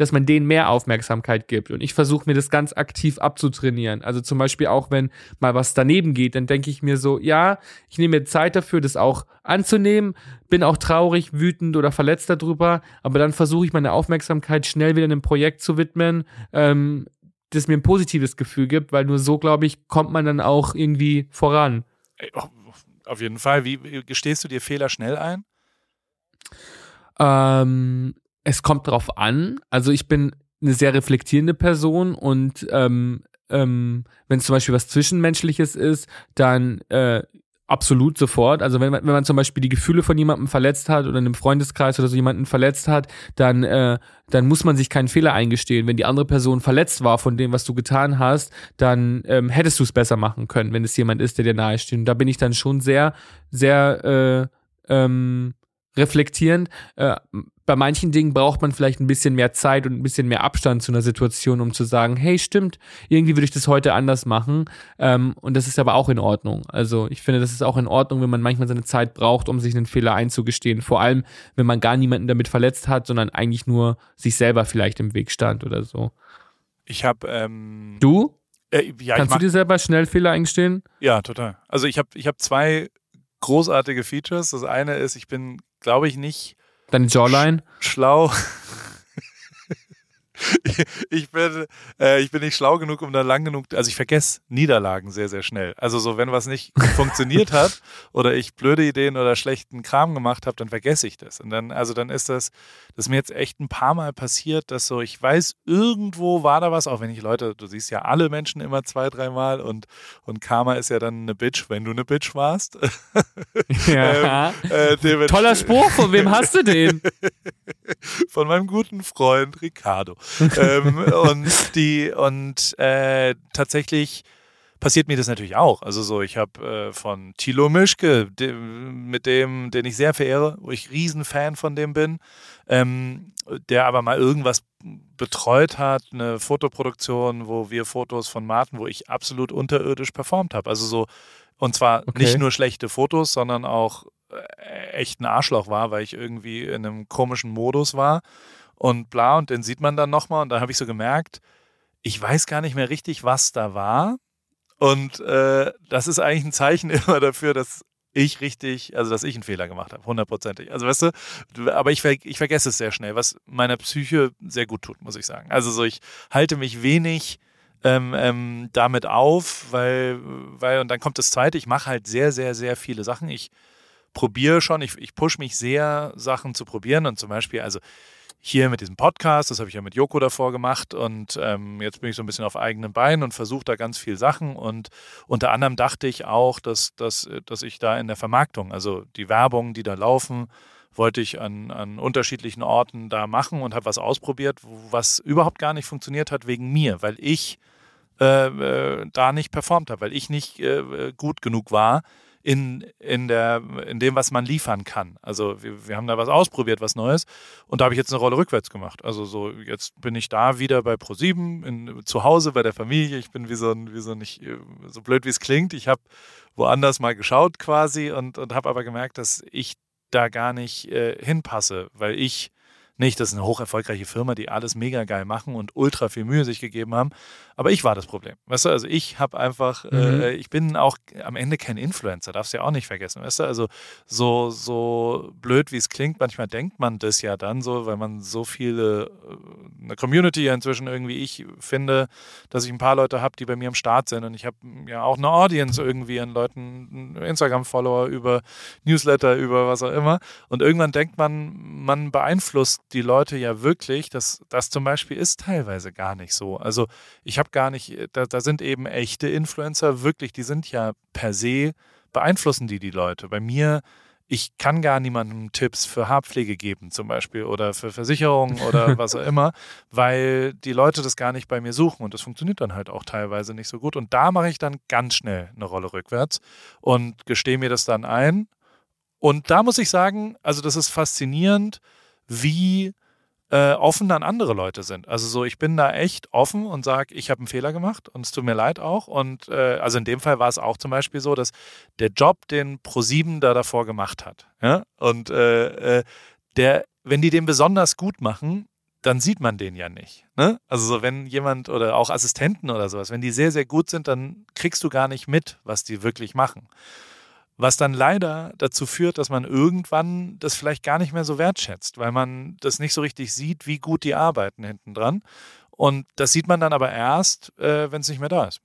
Speaker 2: dass man denen mehr Aufmerksamkeit gibt. Und ich versuche mir das ganz aktiv abzutrainieren. Also zum Beispiel auch, wenn mal was daneben geht, dann denke ich mir so, ja, ich nehme mir Zeit dafür, das auch anzunehmen, bin auch traurig, wütend oder verletzt darüber, aber dann versuche ich meine Aufmerksamkeit schnell wieder einem Projekt zu widmen, ähm, das mir ein positives Gefühl gibt, weil nur so, glaube ich, kommt man dann auch irgendwie voran.
Speaker 1: Auf jeden Fall. Wie wie gestehst du dir Fehler schnell ein?
Speaker 2: Ähm, es kommt drauf an. Also ich bin eine sehr reflektierende Person und ähm, ähm, wenn es zum Beispiel was Zwischenmenschliches ist, dann äh, absolut sofort. Also wenn man, wenn man zum Beispiel die Gefühle von jemandem verletzt hat oder in einem Freundeskreis oder so jemanden verletzt hat, dann, äh, dann muss man sich keinen Fehler eingestehen. Wenn die andere Person verletzt war von dem, was du getan hast, dann ähm, hättest du es besser machen können, wenn es jemand ist, der dir nahe steht. Und da bin ich dann schon sehr, sehr äh, ähm, reflektierend. Äh, bei manchen Dingen braucht man vielleicht ein bisschen mehr Zeit und ein bisschen mehr Abstand zu einer Situation, um zu sagen, hey, stimmt, irgendwie würde ich das heute anders machen. Ähm, und das ist aber auch in Ordnung. Also ich finde, das ist auch in Ordnung, wenn man manchmal seine Zeit braucht, um sich einen Fehler einzugestehen. Vor allem, wenn man gar niemanden damit verletzt hat, sondern eigentlich nur sich selber vielleicht im Weg stand oder so.
Speaker 1: Ich habe ähm,
Speaker 2: Du?
Speaker 1: Äh, ja,
Speaker 2: Kannst du dir selber schnell Fehler eingestehen?
Speaker 1: Ja, total. Also ich habe ich hab zwei großartige Features. Das eine ist, ich bin, glaube ich, nicht
Speaker 2: Deine Jawline?
Speaker 1: Sch schlau. ich bin, äh, ich bin nicht schlau genug, um da lang genug, also ich vergesse Niederlagen sehr, sehr schnell. Also so, wenn was nicht funktioniert hat oder ich blöde Ideen oder schlechten Kram gemacht habe, dann vergesse ich das. Und dann, also dann ist das, das ist mir jetzt echt ein paar Mal passiert, dass so, ich weiß, irgendwo war da was, auch wenn ich Leute, du siehst ja alle Menschen immer zwei, dreimal und, und Karma ist ja dann eine Bitch, wenn du eine Bitch warst.
Speaker 2: Ja. ähm, äh, Toller Spruch, von wem hast du den?
Speaker 1: von meinem guten Freund Ricardo ähm, und die und äh, tatsächlich passiert mir das natürlich auch. Also so, ich habe äh, von Thilo Mischke, de, mit dem, den ich sehr verehre, wo ich Riesenfan von dem bin, ähm, der aber mal irgendwas betreut hat, eine Fotoproduktion, wo wir Fotos von Martin, wo ich absolut unterirdisch performt habe. Also so, und zwar okay. nicht nur schlechte Fotos, sondern auch äh, echt ein Arschloch war, weil ich irgendwie in einem komischen Modus war und bla. Und den sieht man dann nochmal. Und da habe ich so gemerkt, ich weiß gar nicht mehr richtig, was da war. Und äh, das ist eigentlich ein Zeichen immer dafür, dass ich richtig, also dass ich einen Fehler gemacht habe, hundertprozentig. Also weißt du, aber ich, ich vergesse es sehr schnell, was meiner Psyche sehr gut tut, muss ich sagen. Also so, ich halte mich wenig ähm, ähm, damit auf, weil, weil, und dann kommt das Zweite, ich mache halt sehr, sehr, sehr viele Sachen. Ich probiere schon, ich, ich push mich sehr, Sachen zu probieren und zum Beispiel, also hier mit diesem Podcast, das habe ich ja mit Joko davor gemacht und ähm, jetzt bin ich so ein bisschen auf eigenen Beinen und versuche da ganz viel Sachen und unter anderem dachte ich auch, dass, dass, dass ich da in der Vermarktung, also die Werbung, die da laufen, wollte ich an, an unterschiedlichen Orten da machen und habe was ausprobiert, was überhaupt gar nicht funktioniert hat wegen mir, weil ich äh, äh, da nicht performt habe, weil ich nicht äh, gut genug war in, in, der, in dem, was man liefern kann. Also wir, wir haben da was ausprobiert, was Neues. Und da habe ich jetzt eine Rolle rückwärts gemacht. Also so, jetzt bin ich da wieder bei Pro7, zu Hause bei der Familie. Ich bin wie so ein, wie so nicht, so blöd wie es klingt. Ich habe woanders mal geschaut quasi und, und habe aber gemerkt, dass ich da gar nicht äh, hinpasse, weil ich nicht, das ist eine hoch erfolgreiche Firma, die alles mega geil machen und ultra viel Mühe sich gegeben haben. Aber ich war das Problem. Weißt du, also ich habe einfach, äh, mhm. äh, ich bin auch am Ende kein Influencer, darfst du ja auch nicht vergessen. Weißt du, also so, so blöd wie es klingt, manchmal denkt man das ja dann so, weil man so viele, äh, eine Community ja inzwischen irgendwie, ich finde, dass ich ein paar Leute habe, die bei mir am Start sind und ich habe ja auch eine Audience irgendwie an Leuten, Instagram-Follower über Newsletter, über was auch immer. Und irgendwann denkt man, man beeinflusst die Leute ja wirklich, dass das zum Beispiel ist teilweise gar nicht so. Also ich habe gar nicht, da, da sind eben echte Influencer wirklich, die sind ja per se, beeinflussen die die Leute. Bei mir, ich kann gar niemandem Tipps für Haarpflege geben zum Beispiel oder für Versicherungen oder was auch immer, weil die Leute das gar nicht bei mir suchen und das funktioniert dann halt auch teilweise nicht so gut. Und da mache ich dann ganz schnell eine Rolle rückwärts und gestehe mir das dann ein. Und da muss ich sagen, also das ist faszinierend, wie äh, offen dann andere Leute sind. Also so, ich bin da echt offen und sage, ich habe einen Fehler gemacht und es tut mir leid auch. Und äh, also in dem Fall war es auch zum Beispiel so, dass der Job, den Pro7 da davor gemacht hat, ja, und äh, äh, der, wenn die den besonders gut machen, dann sieht man den ja nicht. Ne? Also so, wenn jemand oder auch Assistenten oder sowas, wenn die sehr, sehr gut sind, dann kriegst du gar nicht mit, was die wirklich machen. Was dann leider dazu führt, dass man irgendwann das vielleicht gar nicht mehr so wertschätzt, weil man das nicht so richtig sieht, wie gut die arbeiten hinten dran. Und das sieht man dann aber erst, äh, wenn es nicht mehr da ist.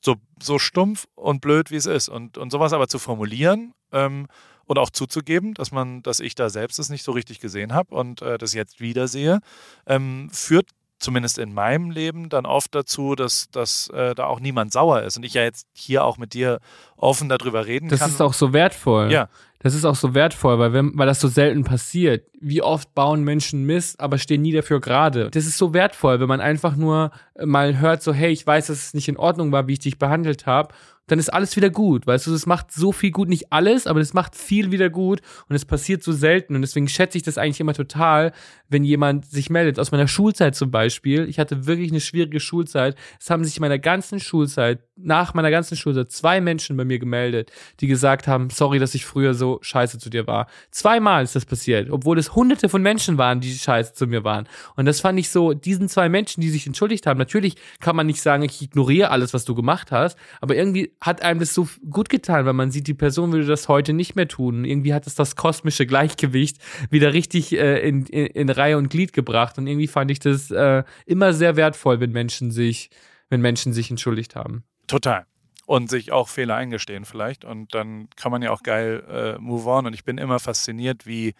Speaker 1: So, so stumpf und blöd, wie es ist. Und, und sowas aber zu formulieren ähm, und auch zuzugeben, dass man, dass ich da selbst es nicht so richtig gesehen habe und äh, das jetzt wieder sehe, ähm, führt zumindest in meinem Leben dann oft dazu, dass, dass äh, da auch niemand sauer ist und ich ja jetzt hier auch mit dir offen darüber reden
Speaker 2: das
Speaker 1: kann.
Speaker 2: Das ist auch so wertvoll.
Speaker 1: Ja.
Speaker 2: Das ist auch so wertvoll, weil, wenn, weil das so selten passiert. Wie oft bauen Menschen Mist, aber stehen nie dafür gerade. Das ist so wertvoll, wenn man einfach nur mal hört, so, hey, ich weiß, dass es nicht in Ordnung war, wie ich dich behandelt habe dann ist alles wieder gut. Weißt du, es macht so viel gut, nicht alles, aber es macht viel wieder gut und es passiert so selten. Und deswegen schätze ich das eigentlich immer total, wenn jemand sich meldet. Aus meiner Schulzeit zum Beispiel. Ich hatte wirklich eine schwierige Schulzeit. Es haben sich in meiner ganzen Schulzeit, nach meiner ganzen Schulzeit, zwei Menschen bei mir gemeldet, die gesagt haben, sorry, dass ich früher so scheiße zu dir war. Zweimal ist das passiert, obwohl es hunderte von Menschen waren, die scheiße zu mir waren. Und das fand ich so, diesen zwei Menschen, die sich entschuldigt haben. Natürlich kann man nicht sagen, ich ignoriere alles, was du gemacht hast, aber irgendwie hat einem das so gut getan, weil man sieht, die Person würde das heute nicht mehr tun. Irgendwie hat es das kosmische Gleichgewicht wieder richtig äh, in, in, in Reihe und Glied gebracht. Und irgendwie fand ich das äh, immer sehr wertvoll, wenn Menschen sich, wenn Menschen sich entschuldigt haben.
Speaker 1: Total. Und sich auch Fehler eingestehen vielleicht. Und dann kann man ja auch geil äh, move on. Und ich bin immer fasziniert, wie,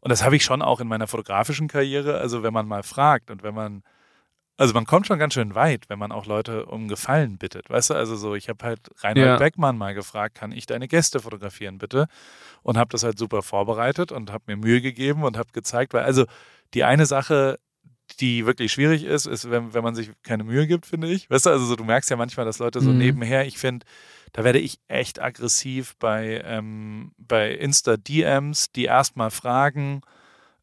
Speaker 1: und das habe ich schon auch in meiner fotografischen Karriere, also wenn man mal fragt und wenn man also man kommt schon ganz schön weit, wenn man auch Leute um Gefallen bittet. Weißt du, also so, ich habe halt Reinhold ja. Beckmann mal gefragt, kann ich deine Gäste fotografieren, bitte? Und habe das halt super vorbereitet und habe mir Mühe gegeben und habe gezeigt, weil also die eine Sache, die wirklich schwierig ist, ist, wenn, wenn man sich keine Mühe gibt, finde ich. Weißt du, also so, du merkst ja manchmal, dass Leute so mhm. nebenher, ich finde, da werde ich echt aggressiv bei, ähm, bei Insta-DMs, die erstmal fragen,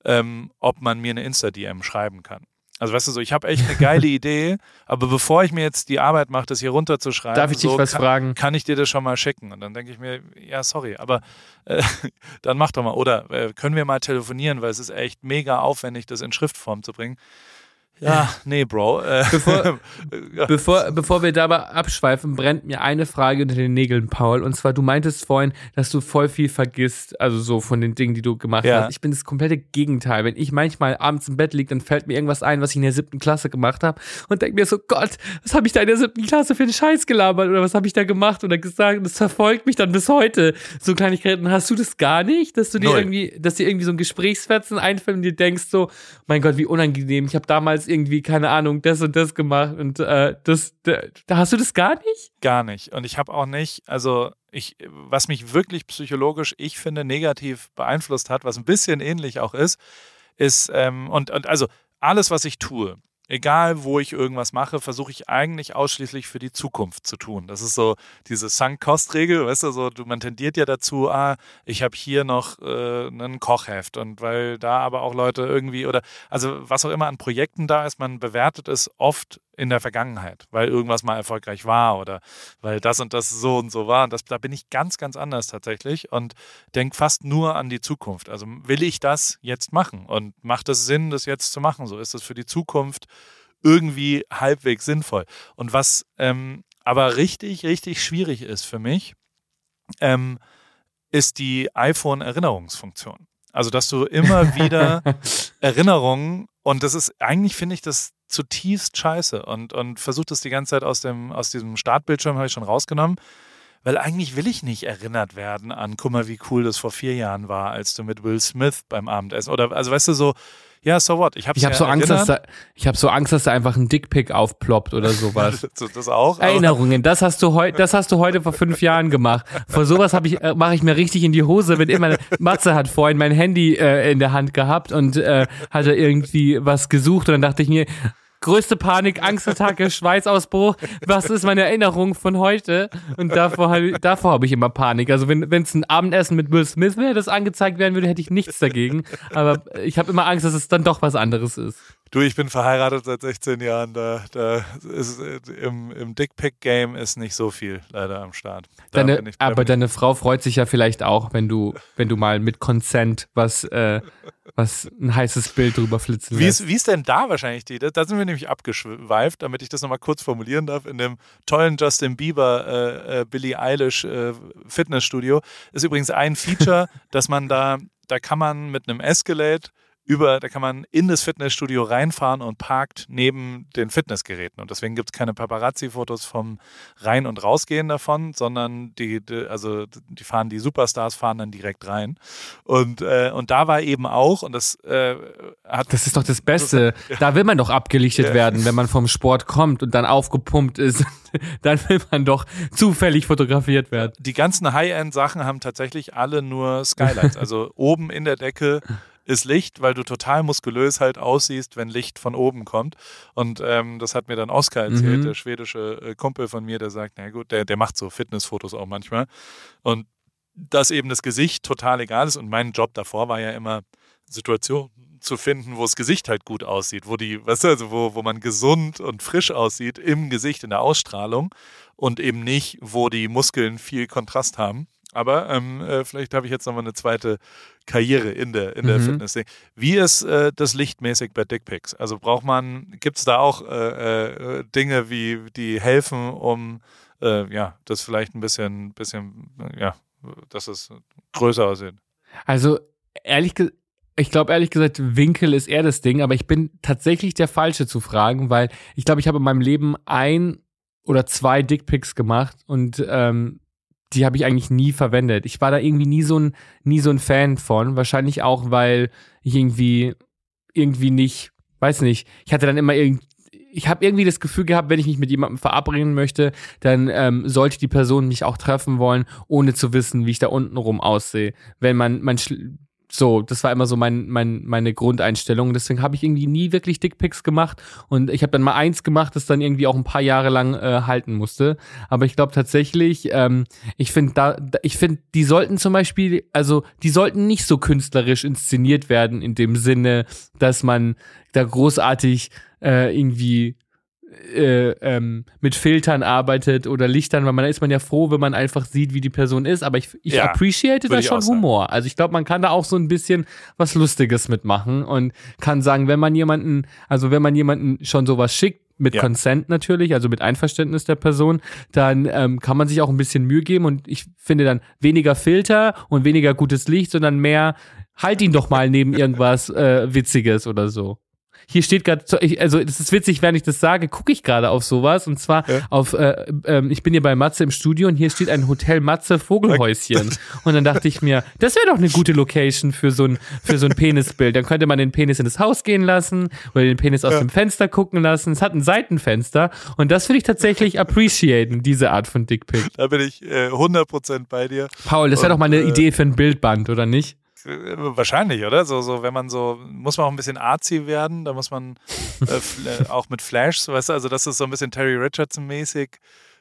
Speaker 1: ähm, ob man mir eine Insta-DM schreiben kann. Also weißt du so, ich habe echt eine geile Idee, aber bevor ich mir jetzt die Arbeit mache, das hier runterzuschreiben,
Speaker 2: darf ich dich
Speaker 1: so,
Speaker 2: was
Speaker 1: kann,
Speaker 2: fragen?
Speaker 1: Kann ich dir das schon mal schicken? Und dann denke ich mir, ja sorry, aber äh, dann mach doch mal. Oder äh, können wir mal telefonieren, weil es ist echt mega aufwendig, das in Schriftform zu bringen. Ja, nee, Bro. Äh,
Speaker 2: bevor, bevor, bevor wir dabei abschweifen, brennt mir eine Frage unter den Nägeln, Paul. Und zwar, du meintest vorhin, dass du voll viel vergisst, also so von den Dingen, die du gemacht ja. hast. Ich bin das komplette Gegenteil. Wenn ich manchmal abends im Bett liege, dann fällt mir irgendwas ein, was ich in der siebten Klasse gemacht habe und denke mir so, Gott, was habe ich da in der siebten Klasse für einen Scheiß gelabert oder was habe ich da gemacht oder gesagt? Und das verfolgt mich dann bis heute. So Kleinigkeiten. Hast du das gar nicht, dass du dir Null. irgendwie, dass dir irgendwie so ein Gesprächsfetzen einfällt und dir denkst so, mein Gott, wie unangenehm. Ich habe damals irgendwie, keine Ahnung, das und das gemacht und äh, das, da, hast du das gar nicht?
Speaker 1: Gar nicht. Und ich habe auch nicht, also ich, was mich wirklich psychologisch, ich finde, negativ beeinflusst hat, was ein bisschen ähnlich auch ist, ist, ähm, und, und also alles, was ich tue, egal wo ich irgendwas mache, versuche ich eigentlich ausschließlich für die Zukunft zu tun. Das ist so diese Sunk-Cost-Regel, weißt du, so, du, man tendiert ja dazu, ah, ich habe hier noch äh, einen Kochheft und weil da aber auch Leute irgendwie oder, also was auch immer an Projekten da ist, man bewertet es oft in der Vergangenheit, weil irgendwas mal erfolgreich war oder weil das und das so und so war. Und das, da bin ich ganz, ganz anders tatsächlich und denke fast nur an die Zukunft. Also will ich das jetzt machen und macht es Sinn, das jetzt zu machen? So ist es für die Zukunft irgendwie halbwegs sinnvoll. Und was ähm, aber richtig, richtig schwierig ist für mich, ähm, ist die iPhone-Erinnerungsfunktion. Also, dass du immer wieder Erinnerungen, und das ist eigentlich, finde ich, das zutiefst scheiße und, und versuche das die ganze Zeit aus, dem, aus diesem Startbildschirm, habe ich schon rausgenommen. Weil eigentlich will ich nicht erinnert werden an, guck mal, wie cool das vor vier Jahren war, als du mit Will Smith beim Abendessen oder, also weißt du, so, ja, so what?
Speaker 2: Ich habe ich hab ja so Angst, dass da, ich habe so Angst, dass da einfach ein Dickpick aufploppt oder sowas.
Speaker 1: das auch.
Speaker 2: Erinnerungen, das hast du heute, das hast du heute vor fünf Jahren gemacht. Vor sowas habe ich, äh, mache ich mir richtig in die Hose, wenn immer Matze hat vorhin mein Handy äh, in der Hand gehabt und äh, hatte irgendwie was gesucht und dann dachte ich mir, größte Panik, Angstattacke, Schweißausbruch. Was ist meine Erinnerung von heute? Und davor, davor habe ich immer Panik. Also wenn es ein Abendessen mit Will Smith wäre, das angezeigt werden würde, hätte ich nichts dagegen. Aber ich habe immer Angst, dass es dann doch was anderes ist.
Speaker 1: Du, ich bin verheiratet seit 16 Jahren. Da, da ist im, im Dickpick-Game ist nicht so viel leider am Start.
Speaker 2: Deine, ich, aber deine Frau freut sich ja vielleicht auch, wenn du, wenn du mal mit Consent was, äh, was ein heißes Bild drüber flitzen
Speaker 1: wie. Ist, wie ist denn da wahrscheinlich die? Da sind wir nämlich abgeschweift, damit ich das nochmal kurz formulieren darf. In dem tollen Justin Bieber, äh, äh, Billie Eilish äh, Fitnessstudio ist übrigens ein Feature, dass man da, da kann man mit einem Escalade über, da kann man in das Fitnessstudio reinfahren und parkt neben den Fitnessgeräten. Und deswegen gibt es keine Paparazzi-Fotos vom Rein- und Rausgehen davon, sondern die, also die fahren, die Superstars fahren dann direkt rein. Und, äh, und da war eben auch, und das äh, hat.
Speaker 2: Das ist doch das Beste. Da will man doch abgelichtet ja. werden, wenn man vom Sport kommt und dann aufgepumpt ist. dann will man doch zufällig fotografiert werden.
Speaker 1: Die ganzen High-End-Sachen haben tatsächlich alle nur Skylights. Also oben in der Decke ist Licht, weil du total muskulös halt aussiehst, wenn Licht von oben kommt. Und ähm, das hat mir dann Oskar erzählt,
Speaker 2: Mhm.
Speaker 1: der schwedische äh, Kumpel von mir, der sagt, na gut, der, der macht so Fitnessfotos auch manchmal. Und dass eben das Gesicht total egal ist. Und mein Job davor war ja immer Situationen zu finden, wo das Gesicht halt gut aussieht, wo die, weißt du, also wo, wo man gesund und frisch aussieht im Gesicht, in der Ausstrahlung und eben nicht, wo die Muskeln viel Kontrast haben. Aber ähm, äh, vielleicht habe ich jetzt nochmal eine zweite Karriere in der, in der
Speaker 2: Mhm.
Speaker 1: Fitness. Wie ist äh, das lichtmäßig bei Dickpics? Also braucht man, gibt es da auch äh, äh, Dinge, wie die helfen, um äh, ja, das vielleicht ein bisschen, bisschen, ja, dass es größer aussieht?
Speaker 2: Also ehrlich gesagt, ich glaube ehrlich gesagt, Winkel ist eher das Ding, aber ich bin tatsächlich der Falsche zu fragen, weil ich glaube, ich habe in meinem Leben ein oder zwei Dickpics gemacht und ähm, die habe ich eigentlich nie verwendet. Ich war da irgendwie nie so ein, nie so ein Fan von. Wahrscheinlich auch, weil ich irgendwie, irgendwie nicht, weiß nicht, ich hatte dann immer irgend, ich habe irgendwie das Gefühl gehabt, wenn ich mich mit jemandem verabreden möchte, dann ähm, sollte die Person mich auch treffen wollen, ohne zu wissen, wie ich da unten rum aussehe. Wenn man, man so, das war immer so mein, mein, meine Grundeinstellung. Deswegen habe ich irgendwie nie wirklich Dickpics gemacht. Und ich habe dann mal eins gemacht, das dann irgendwie auch ein paar Jahre lang äh, halten musste. Aber ich glaube tatsächlich, ähm, ich finde da, ich finde, die sollten zum Beispiel, also die sollten nicht so künstlerisch inszeniert werden in dem Sinne, dass man da großartig äh, irgendwie äh, ähm, mit Filtern arbeitet oder Lichtern, weil man da ist man ja froh, wenn man einfach sieht, wie die Person ist. Aber ich, ich
Speaker 1: Ja,
Speaker 2: appreciate da schon
Speaker 1: sagen.
Speaker 2: Humor. Also ich glaube, man kann da auch so ein bisschen was Lustiges mitmachen und kann sagen, wenn man jemanden, also wenn man jemanden schon sowas schickt, mit
Speaker 1: Ja.
Speaker 2: Consent natürlich, also mit Einverständnis der Person, dann ähm, kann man sich auch ein bisschen Mühe geben und ich finde dann weniger Filter und weniger gutes Licht, sondern mehr, halt ihn doch mal neben irgendwas äh, Witziges oder so. Hier steht gerade, also es ist witzig, wenn ich das sage, gucke ich gerade auf sowas und zwar
Speaker 1: Ja.
Speaker 2: auf, äh, ähm, ich bin hier bei Matze im Studio und hier steht ein Hotel Matze Vogelhäuschen und dann dachte ich mir, das wäre doch eine gute Location für so ein für so ein Penisbild. Dann könnte man den Penis in das Haus gehen lassen oder den Penis aus dem Fenster gucken lassen. Es hat ein Seitenfenster und das würde ich tatsächlich appreciaten, diese Art von Dickpic.
Speaker 1: Da bin ich äh, 100% bei dir.
Speaker 2: Paul, das wäre doch mal eine
Speaker 1: äh,
Speaker 2: Idee für ein Bildband, oder nicht?
Speaker 1: Wahrscheinlich, oder? So, so, wenn man so, muss man auch ein bisschen artsy werden, da muss man äh, äh, auch mit Flash, weißt du, also dass es so ein bisschen Terry Richardson-mäßig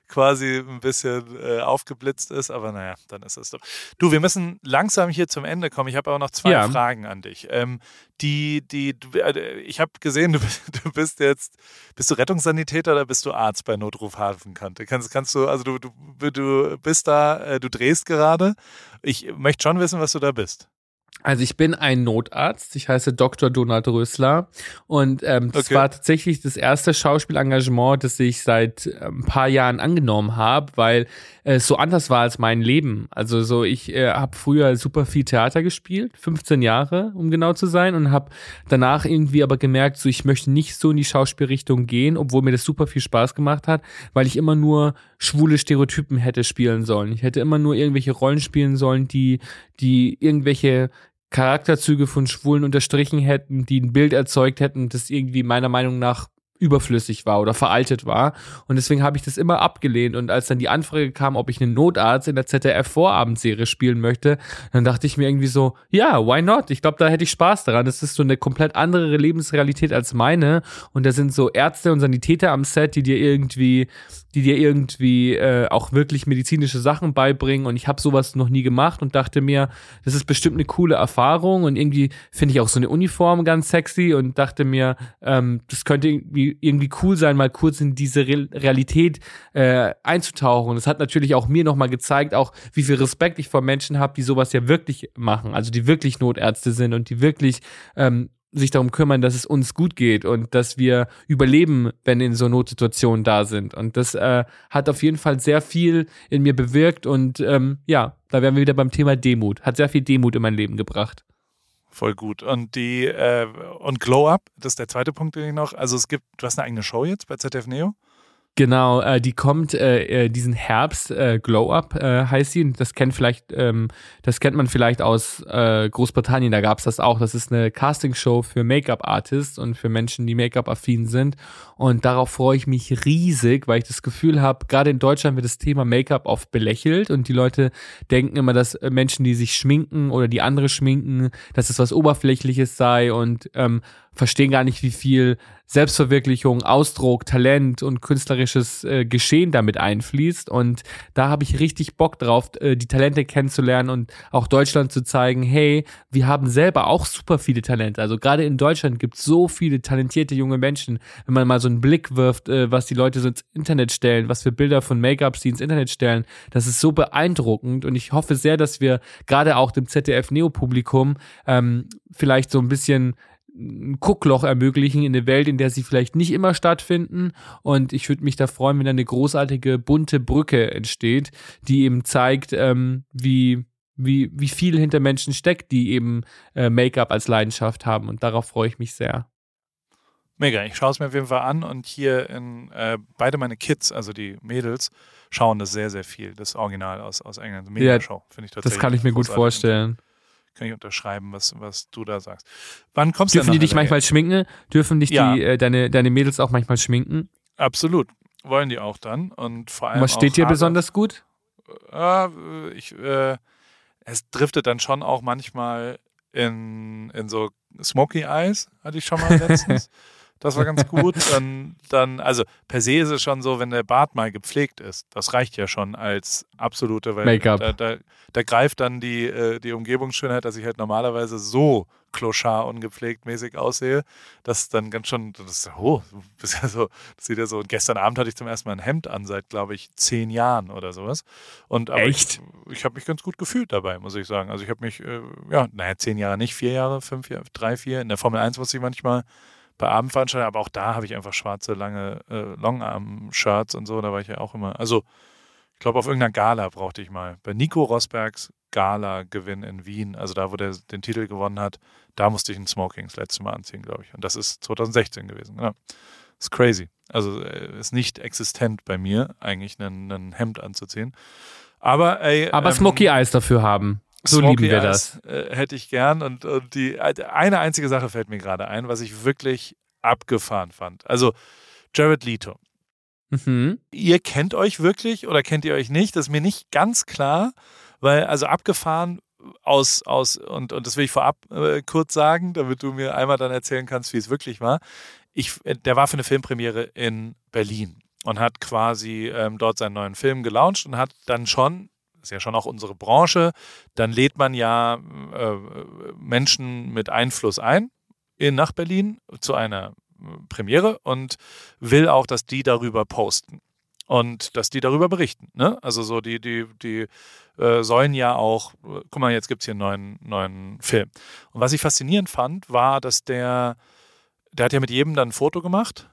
Speaker 1: quasi ein bisschen äh, aufgeblitzt ist, aber naja, dann ist es so. Du, wir müssen langsam hier zum Ende kommen. Ich habe aber noch zwei
Speaker 2: Ja.
Speaker 1: Fragen an dich. Ähm, die, die, du, äh, ich habe gesehen, du, bist- du bist jetzt, bist du Rettungssanitäter oder bist du Arzt bei Notruf Hafenkante? Kannst, kannst du, also du, du, du bist da, äh, du drehst gerade. Ich möchte schon wissen, was du da bist.
Speaker 2: Also ich bin ein Notarzt, ich heiße Dr. Donald Rösler und ähm, das
Speaker 1: Okay.
Speaker 2: war tatsächlich das erste Schauspielengagement, das ich seit äh, ein paar Jahren angenommen habe, weil es so anders war als mein Leben. Also so ich äh, habe früher super viel Theater gespielt, 15 Jahre, um genau zu sein und habe danach irgendwie aber gemerkt, so ich möchte nicht so in die Schauspielrichtung gehen, obwohl mir das super viel Spaß gemacht hat, weil ich immer nur schwule Stereotypen hätte spielen sollen. Ich hätte immer nur irgendwelche Rollen spielen sollen, die die irgendwelche Charakterzüge von Schwulen unterstrichen hätten, die ein Bild erzeugt hätten, das irgendwie meiner Meinung nach überflüssig war oder veraltet war. Und deswegen habe ich das immer abgelehnt. Und als dann die Anfrage kam, ob ich einen Notarzt in der ZDF-Vorabendserie spielen möchte, dann dachte ich mir irgendwie so, ja, why not? Ich glaube, da hätte ich Spaß daran. Das ist so eine komplett andere Lebensrealität als meine. Und da sind so Ärzte und Sanitäter am Set, die dir irgendwie, die dir irgendwie äh, auch wirklich medizinische Sachen beibringen. Und ich habe sowas noch nie gemacht und dachte mir, das ist bestimmt eine coole Erfahrung. Und irgendwie finde ich auch so eine Uniform ganz sexy und dachte mir, ähm, das könnte irgendwie, irgendwie cool sein, mal kurz in diese Re Realität äh, einzutauchen. Und das hat natürlich auch mir nochmal gezeigt, auch wie viel Respekt ich vor Menschen habe, die sowas ja wirklich machen, also die wirklich Notärzte sind und die wirklich ähm, sich darum kümmern, dass es uns gut geht und dass wir überleben, wenn in so Notsituationen da sind. Und das äh, hat auf jeden Fall sehr viel in mir bewirkt und ähm, ja, da wären wir wieder beim Thema Demut. Hat sehr viel Demut in mein Leben gebracht.
Speaker 1: Voll gut. Und die äh, und Glow Up, das ist der zweite Punkt, den ich noch. Also es gibt, du hast eine eigene Show jetzt bei ZDF Neo.
Speaker 2: Genau, äh, die kommt äh, äh, diesen Herbst, äh, Glow Up äh, heißt sie. Das kennt vielleicht, ähm, das kennt man vielleicht aus äh, Großbritannien, da gab's das auch. Das ist eine Castingshow für Make-up-Artists und für Menschen, die Make-up-affin sind. Und darauf freue ich mich riesig, weil ich das Gefühl habe, gerade in Deutschland wird das Thema Make-up oft belächelt und die Leute denken immer, dass äh, Menschen, die sich schminken oder die andere schminken, dass es was Oberflächliches sei und ähm, verstehen gar nicht, wie viel Selbstverwirklichung, Ausdruck, Talent und künstlerisches äh, Geschehen damit einfließt. Und da habe ich richtig Bock drauf, äh, die Talente kennenzulernen und auch Deutschland zu zeigen, hey, wir haben selber auch super viele Talente. Also gerade in Deutschland gibt es so viele talentierte junge Menschen. Wenn man mal so einen Blick wirft, äh, was die Leute so ins Internet stellen, was für Bilder von Make-ups die ins Internet stellen, das ist so beeindruckend. Und ich hoffe sehr, dass wir gerade auch dem ZDF-Neo-Publikum ähm, vielleicht so ein bisschen ein Guckloch ermöglichen in eine Welt, in der sie vielleicht nicht immer stattfinden. Und ich würde mich da freuen, wenn da eine großartige bunte Brücke entsteht, die eben zeigt, ähm, wie, wie, wie viel hinter Menschen steckt, die eben äh, Make-up als Leidenschaft haben. Und darauf freue ich mich sehr.
Speaker 1: Mega, ich schaue es mir auf jeden Fall an und hier in äh, beide meine Kids, also die Mädels, schauen das sehr, sehr viel, das Original aus, aus England.
Speaker 2: Mega ja, Show, finde ich tatsächlich. Das kann ich mir gut vorstellen
Speaker 1: kann ich unterschreiben, was, was du da sagst. Wann kommst
Speaker 2: Dürfen
Speaker 1: du
Speaker 2: die dich manchmal schminken? Dürfen dich ja. die, äh, deine, deine Mädels auch manchmal schminken?
Speaker 1: Absolut. Wollen die auch dann. Und vor allem.
Speaker 2: was steht dir besonders gut?
Speaker 1: Äh, ich, äh, es driftet dann schon auch manchmal in, in so Smoky Eyes, hatte ich schon mal letztens. Das war ganz gut. Dann, dann, also per se ist es schon so, wenn der Bart mal gepflegt ist, das reicht ja schon als absolute, weil
Speaker 2: Make-up.
Speaker 1: Da, da, da, greift dann die, äh, die Umgebungsschönheit, dass ich halt normalerweise so kloschar ungepflegt mäßig aussehe, dass dann ganz schon, das ist, oh, das, ja so, das sieht ja so, und gestern Abend hatte ich zum ersten Mal ein Hemd an, seit, glaube ich, zehn Jahren oder sowas. Und, aber
Speaker 2: Echt?
Speaker 1: Ich, ich habe mich ganz gut gefühlt dabei, muss ich sagen. Also ich habe mich, äh, ja, naja, zehn Jahre nicht, vier Jahre, fünf Jahre, drei, vier. In der Formel 1 musste ich manchmal bei Abendveranstaltungen, aber auch da habe ich einfach schwarze, lange äh, Longarm-Shirts und so, da war ich ja auch immer. Also, ich glaube, auf irgendeiner Gala brauchte ich mal. Bei Nico Rosbergs Gala-Gewinn in Wien, also da, wo der den Titel gewonnen hat, da musste ich ein Smoking das letzte Mal anziehen, glaube ich. Und das ist 2016 gewesen. Das ist crazy. Also äh, ist nicht existent bei mir, eigentlich ein, ein Hemd anzuziehen. Aber ey,
Speaker 2: Aber ähm, Smoky Eyes dafür haben. So Smoky lieben wir das.
Speaker 1: Äh, hätte ich gern. Und, und die äh, eine einzige Sache fällt mir gerade ein, was ich wirklich abgefahren fand. Also Jared Leto. Mhm. Ihr kennt euch wirklich oder kennt ihr euch nicht? Das ist mir nicht ganz klar, weil also abgefahren aus, aus und, und das will ich vorab äh, kurz sagen, damit du mir einmal dann erzählen kannst, wie es wirklich war. Ich, äh, der war für eine Filmpremiere in Berlin und hat quasi ähm, dort seinen neuen Film gelauncht und hat dann schon ist ja schon auch unsere Branche, dann lädt man ja äh, Menschen mit Einfluss ein in, nach Berlin zu einer äh, Premiere und will auch, dass die darüber posten und dass die darüber berichten. Ne? Also so die, die, die äh, sollen ja auch, äh, guck mal, jetzt gibt es hier einen neuen, neuen Film. Und was ich faszinierend fand, war, dass der, der hat ja mit jedem dann ein Foto gemacht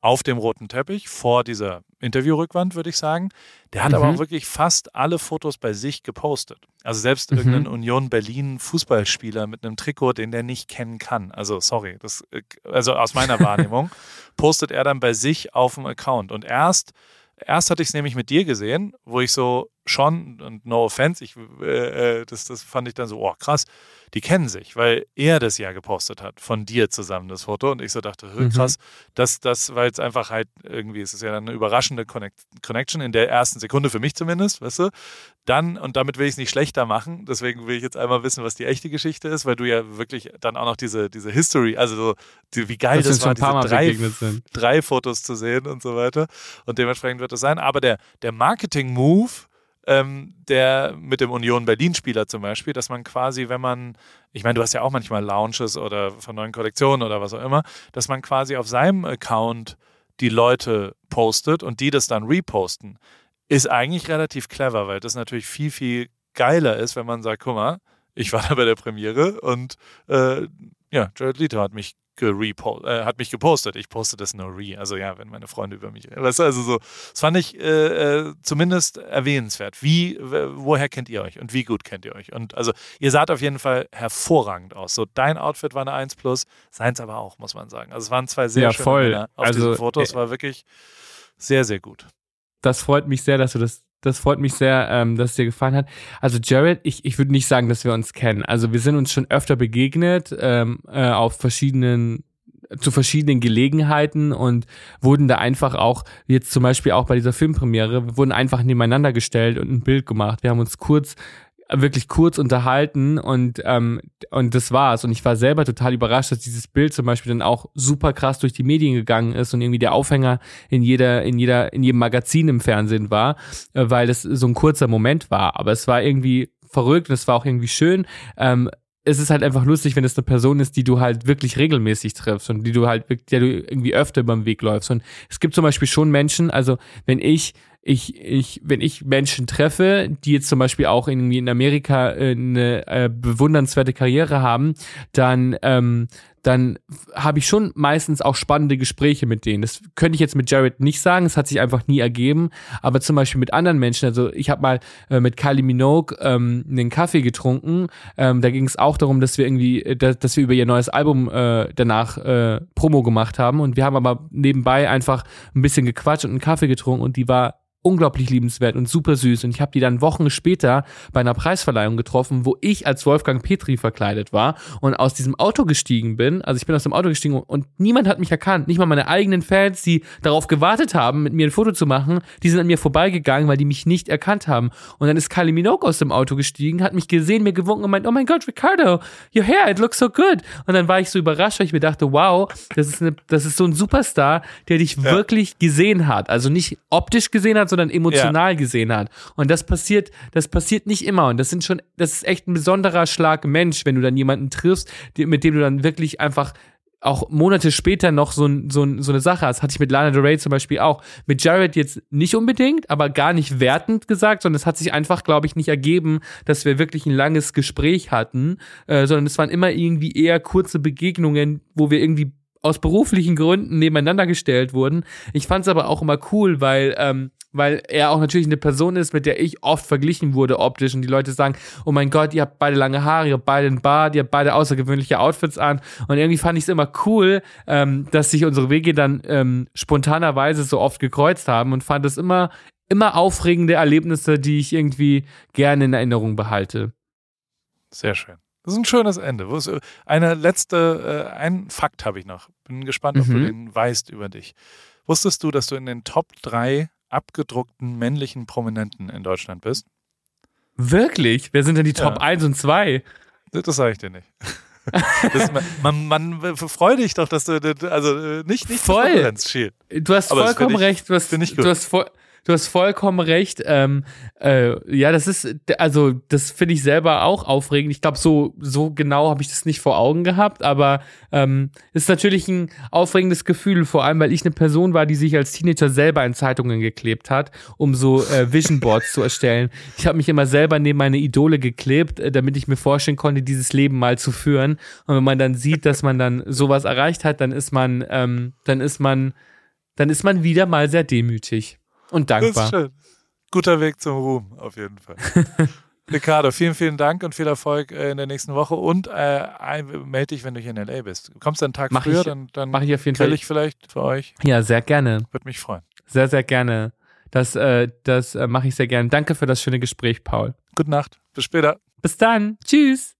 Speaker 1: auf dem roten Teppich vor dieser Interviewrückwand, würde ich sagen. Der hat mhm. aber auch wirklich fast alle Fotos bei sich gepostet. Also selbst mhm. irgendein Union Berlin Fußballspieler mit einem Trikot, den der nicht kennen kann. Also sorry, das, also aus meiner Wahrnehmung, postet er dann bei sich auf dem Account. Und erst, erst hatte ich es nämlich mit dir gesehen, wo ich so schon, und no offense, ich, äh, äh das, das fand ich dann so, oh krass, die kennen sich, weil er das ja gepostet hat, von dir zusammen das Foto. Und ich so dachte, mhm. krass, das, das war jetzt einfach halt irgendwie, es ist ja eine überraschende Connect Connection in der ersten Sekunde, für mich zumindest, weißt du. Dann, und damit will ich es nicht schlechter machen, deswegen will ich jetzt einmal wissen, was die echte Geschichte ist, weil du ja wirklich dann auch noch diese, diese History, also so, die, wie geil das, das war, diese drei, drei Fotos zu sehen und so weiter. Und dementsprechend wird es sein. Aber der, der Marketing-Move, ähm, der mit dem Union Berlin-Spieler zum Beispiel, dass man quasi, wenn man, ich meine, du hast ja auch manchmal Launches oder von neuen Kollektionen oder was auch immer, dass man quasi auf seinem Account die Leute postet und die das dann reposten, ist eigentlich relativ clever, weil das natürlich viel, viel geiler ist, wenn man sagt, guck mal, ich war da bei der Premiere und äh, ja, Jared Leto hat mich äh, hat mich gepostet. Ich poste das nur re. Also ja, wenn meine Freunde über mich. Weißt du, also so, das fand ich äh, äh zumindest erwähnenswert. Wie, woher kennt ihr euch und wie gut kennt ihr euch? Und also ihr saht auf jeden Fall hervorragend aus. So, dein Outfit war eine 1 plus, seins aber auch, muss man sagen. Also es waren zwei sehr
Speaker 2: ja,
Speaker 1: schöne
Speaker 2: voll.
Speaker 1: Männer auf
Speaker 2: also,
Speaker 1: diesen Fotos. Äh, war wirklich sehr, sehr gut.
Speaker 2: Das freut mich sehr, dass du das das freut mich sehr, ähm, dass es dir gefallen hat. Also Jared, ich, ich würde nicht sagen, dass wir uns kennen. Also wir sind uns schon öfter begegnet ähm, äh, auf verschiedenen zu verschiedenen Gelegenheiten und wurden da einfach auch, jetzt zum Beispiel auch bei dieser Filmpremiere, wurden einfach nebeneinander gestellt und ein Bild gemacht. Wir haben uns kurz wirklich kurz unterhalten und ähm, und das war's und ich war selber total überrascht, dass dieses Bild zum Beispiel dann auch super krass durch die Medien gegangen ist und irgendwie der Aufhänger in jeder in jeder in jedem Magazin im Fernsehen war, äh, weil das so ein kurzer Moment war, aber es war irgendwie verrückt und es war auch irgendwie schön. Ähm, es ist halt einfach lustig, wenn es eine Person ist, die du halt wirklich regelmäßig triffst und die du halt, der du irgendwie öfter über den Weg läufst. Und es gibt zum Beispiel schon Menschen, also wenn ich ich, ich, wenn ich Menschen treffe, die jetzt zum Beispiel auch irgendwie in Amerika äh, eine äh, bewundernswerte Karriere haben, dann, ähm, dann habe ich schon meistens auch spannende Gespräche mit denen. Das könnte ich jetzt mit Jared nicht sagen, es hat sich einfach nie ergeben. Aber zum Beispiel mit anderen Menschen, also ich habe mal äh, mit Kylie Minogue ähm, einen Kaffee getrunken. Ähm, da ging es auch darum, dass wir irgendwie, äh, dass, dass wir über ihr neues Album äh, danach äh, Promo gemacht haben. Und wir haben aber nebenbei einfach ein bisschen gequatscht und einen Kaffee getrunken und die war unglaublich liebenswert und super süß. Und ich habe die dann Wochen später bei einer Preisverleihung getroffen, wo ich als Wolfgang Petri verkleidet war und aus diesem Auto gestiegen bin. Also ich bin aus dem Auto gestiegen und niemand hat mich erkannt. Nicht mal meine eigenen Fans, die darauf gewartet haben, mit mir ein Foto zu machen, die sind an mir vorbeigegangen, weil die mich nicht erkannt haben. Und dann ist Kylie Minogue aus dem Auto gestiegen, hat mich gesehen, mir gewunken und meint, oh mein Gott, Ricardo, your hair, it looks so good. Und dann war ich so überrascht, weil ich mir dachte, wow, das ist, eine, das ist so ein Superstar, der dich ja. wirklich gesehen hat. Also nicht optisch gesehen hat, sondern emotional ja. gesehen hat. Und das passiert, das passiert nicht immer. Und das sind schon, das ist echt ein besonderer Schlag Mensch, wenn du dann jemanden triffst, mit dem du dann wirklich einfach auch Monate später noch so, so, so eine Sache hast. Hatte ich mit Lana Del Rey zum Beispiel auch. Mit Jared jetzt nicht unbedingt, aber gar nicht wertend gesagt, sondern es hat sich einfach, glaube ich, nicht ergeben, dass wir wirklich ein langes Gespräch hatten, äh, sondern es waren immer irgendwie eher kurze Begegnungen, wo wir irgendwie aus beruflichen Gründen nebeneinander gestellt wurden. Ich fand es aber auch immer cool, weil ähm, weil er auch natürlich eine Person ist, mit der ich oft verglichen wurde optisch und die Leute sagen, oh mein Gott, ihr habt beide lange Haare, ihr habt beide einen Bart, ihr habt beide außergewöhnliche Outfits an und irgendwie fand ich es immer cool, ähm, dass sich unsere Wege dann ähm, spontanerweise so oft gekreuzt haben und fand es immer immer aufregende Erlebnisse, die ich irgendwie gerne in Erinnerung behalte.
Speaker 1: Sehr schön. Das ist ein schönes Ende. Eine letzte, äh, ein Fakt habe ich noch. Bin gespannt, ob mhm. du den weißt über dich. Wusstest du, dass du in den Top 3 abgedruckten männlichen Prominenten in Deutschland bist?
Speaker 2: Wirklich? Wer sind denn die Top ja. 1 und 2?
Speaker 1: Das, sage ich dir nicht. Das, man, man, freut dich doch, dass du also nicht nicht
Speaker 2: voll. Du hast Aber vollkommen recht. Du hast, du hast voll, du hast vollkommen recht. Ähm, äh, ja, das ist, also das finde ich selber auch aufregend. Ich glaube, so, so genau habe ich das nicht vor Augen gehabt, aber ähm, ist natürlich ein aufregendes Gefühl, vor allem, weil ich eine Person war, die sich als Teenager selber in Zeitungen geklebt hat, um so äh, Vision Boards zu erstellen. Ich habe mich immer selber neben meine Idole geklebt, äh, damit ich mir vorstellen konnte, dieses Leben mal zu führen. Und wenn man dann sieht, dass man dann sowas erreicht hat, dann ist man, ähm, dann ist man, dann ist man wieder mal sehr demütig. Und dankbar. Das ist schön.
Speaker 1: Guter Weg zum Ruhm, auf jeden Fall. Ricardo, vielen, vielen Dank und viel Erfolg äh, in der nächsten Woche und äh, melde dich, wenn du hier in LA bist. Kommst du einen Tag
Speaker 2: mach
Speaker 1: früher,
Speaker 2: ich,
Speaker 1: dann, dann
Speaker 2: mach ich auf jeden Fall.
Speaker 1: ich vielleicht für euch.
Speaker 2: Ja, sehr gerne.
Speaker 1: Würde mich freuen.
Speaker 2: Sehr, sehr gerne. Das, äh, das äh, mache ich sehr gerne. Danke für das schöne Gespräch, Paul.
Speaker 1: Gute Nacht. Bis später.
Speaker 2: Bis dann. Tschüss.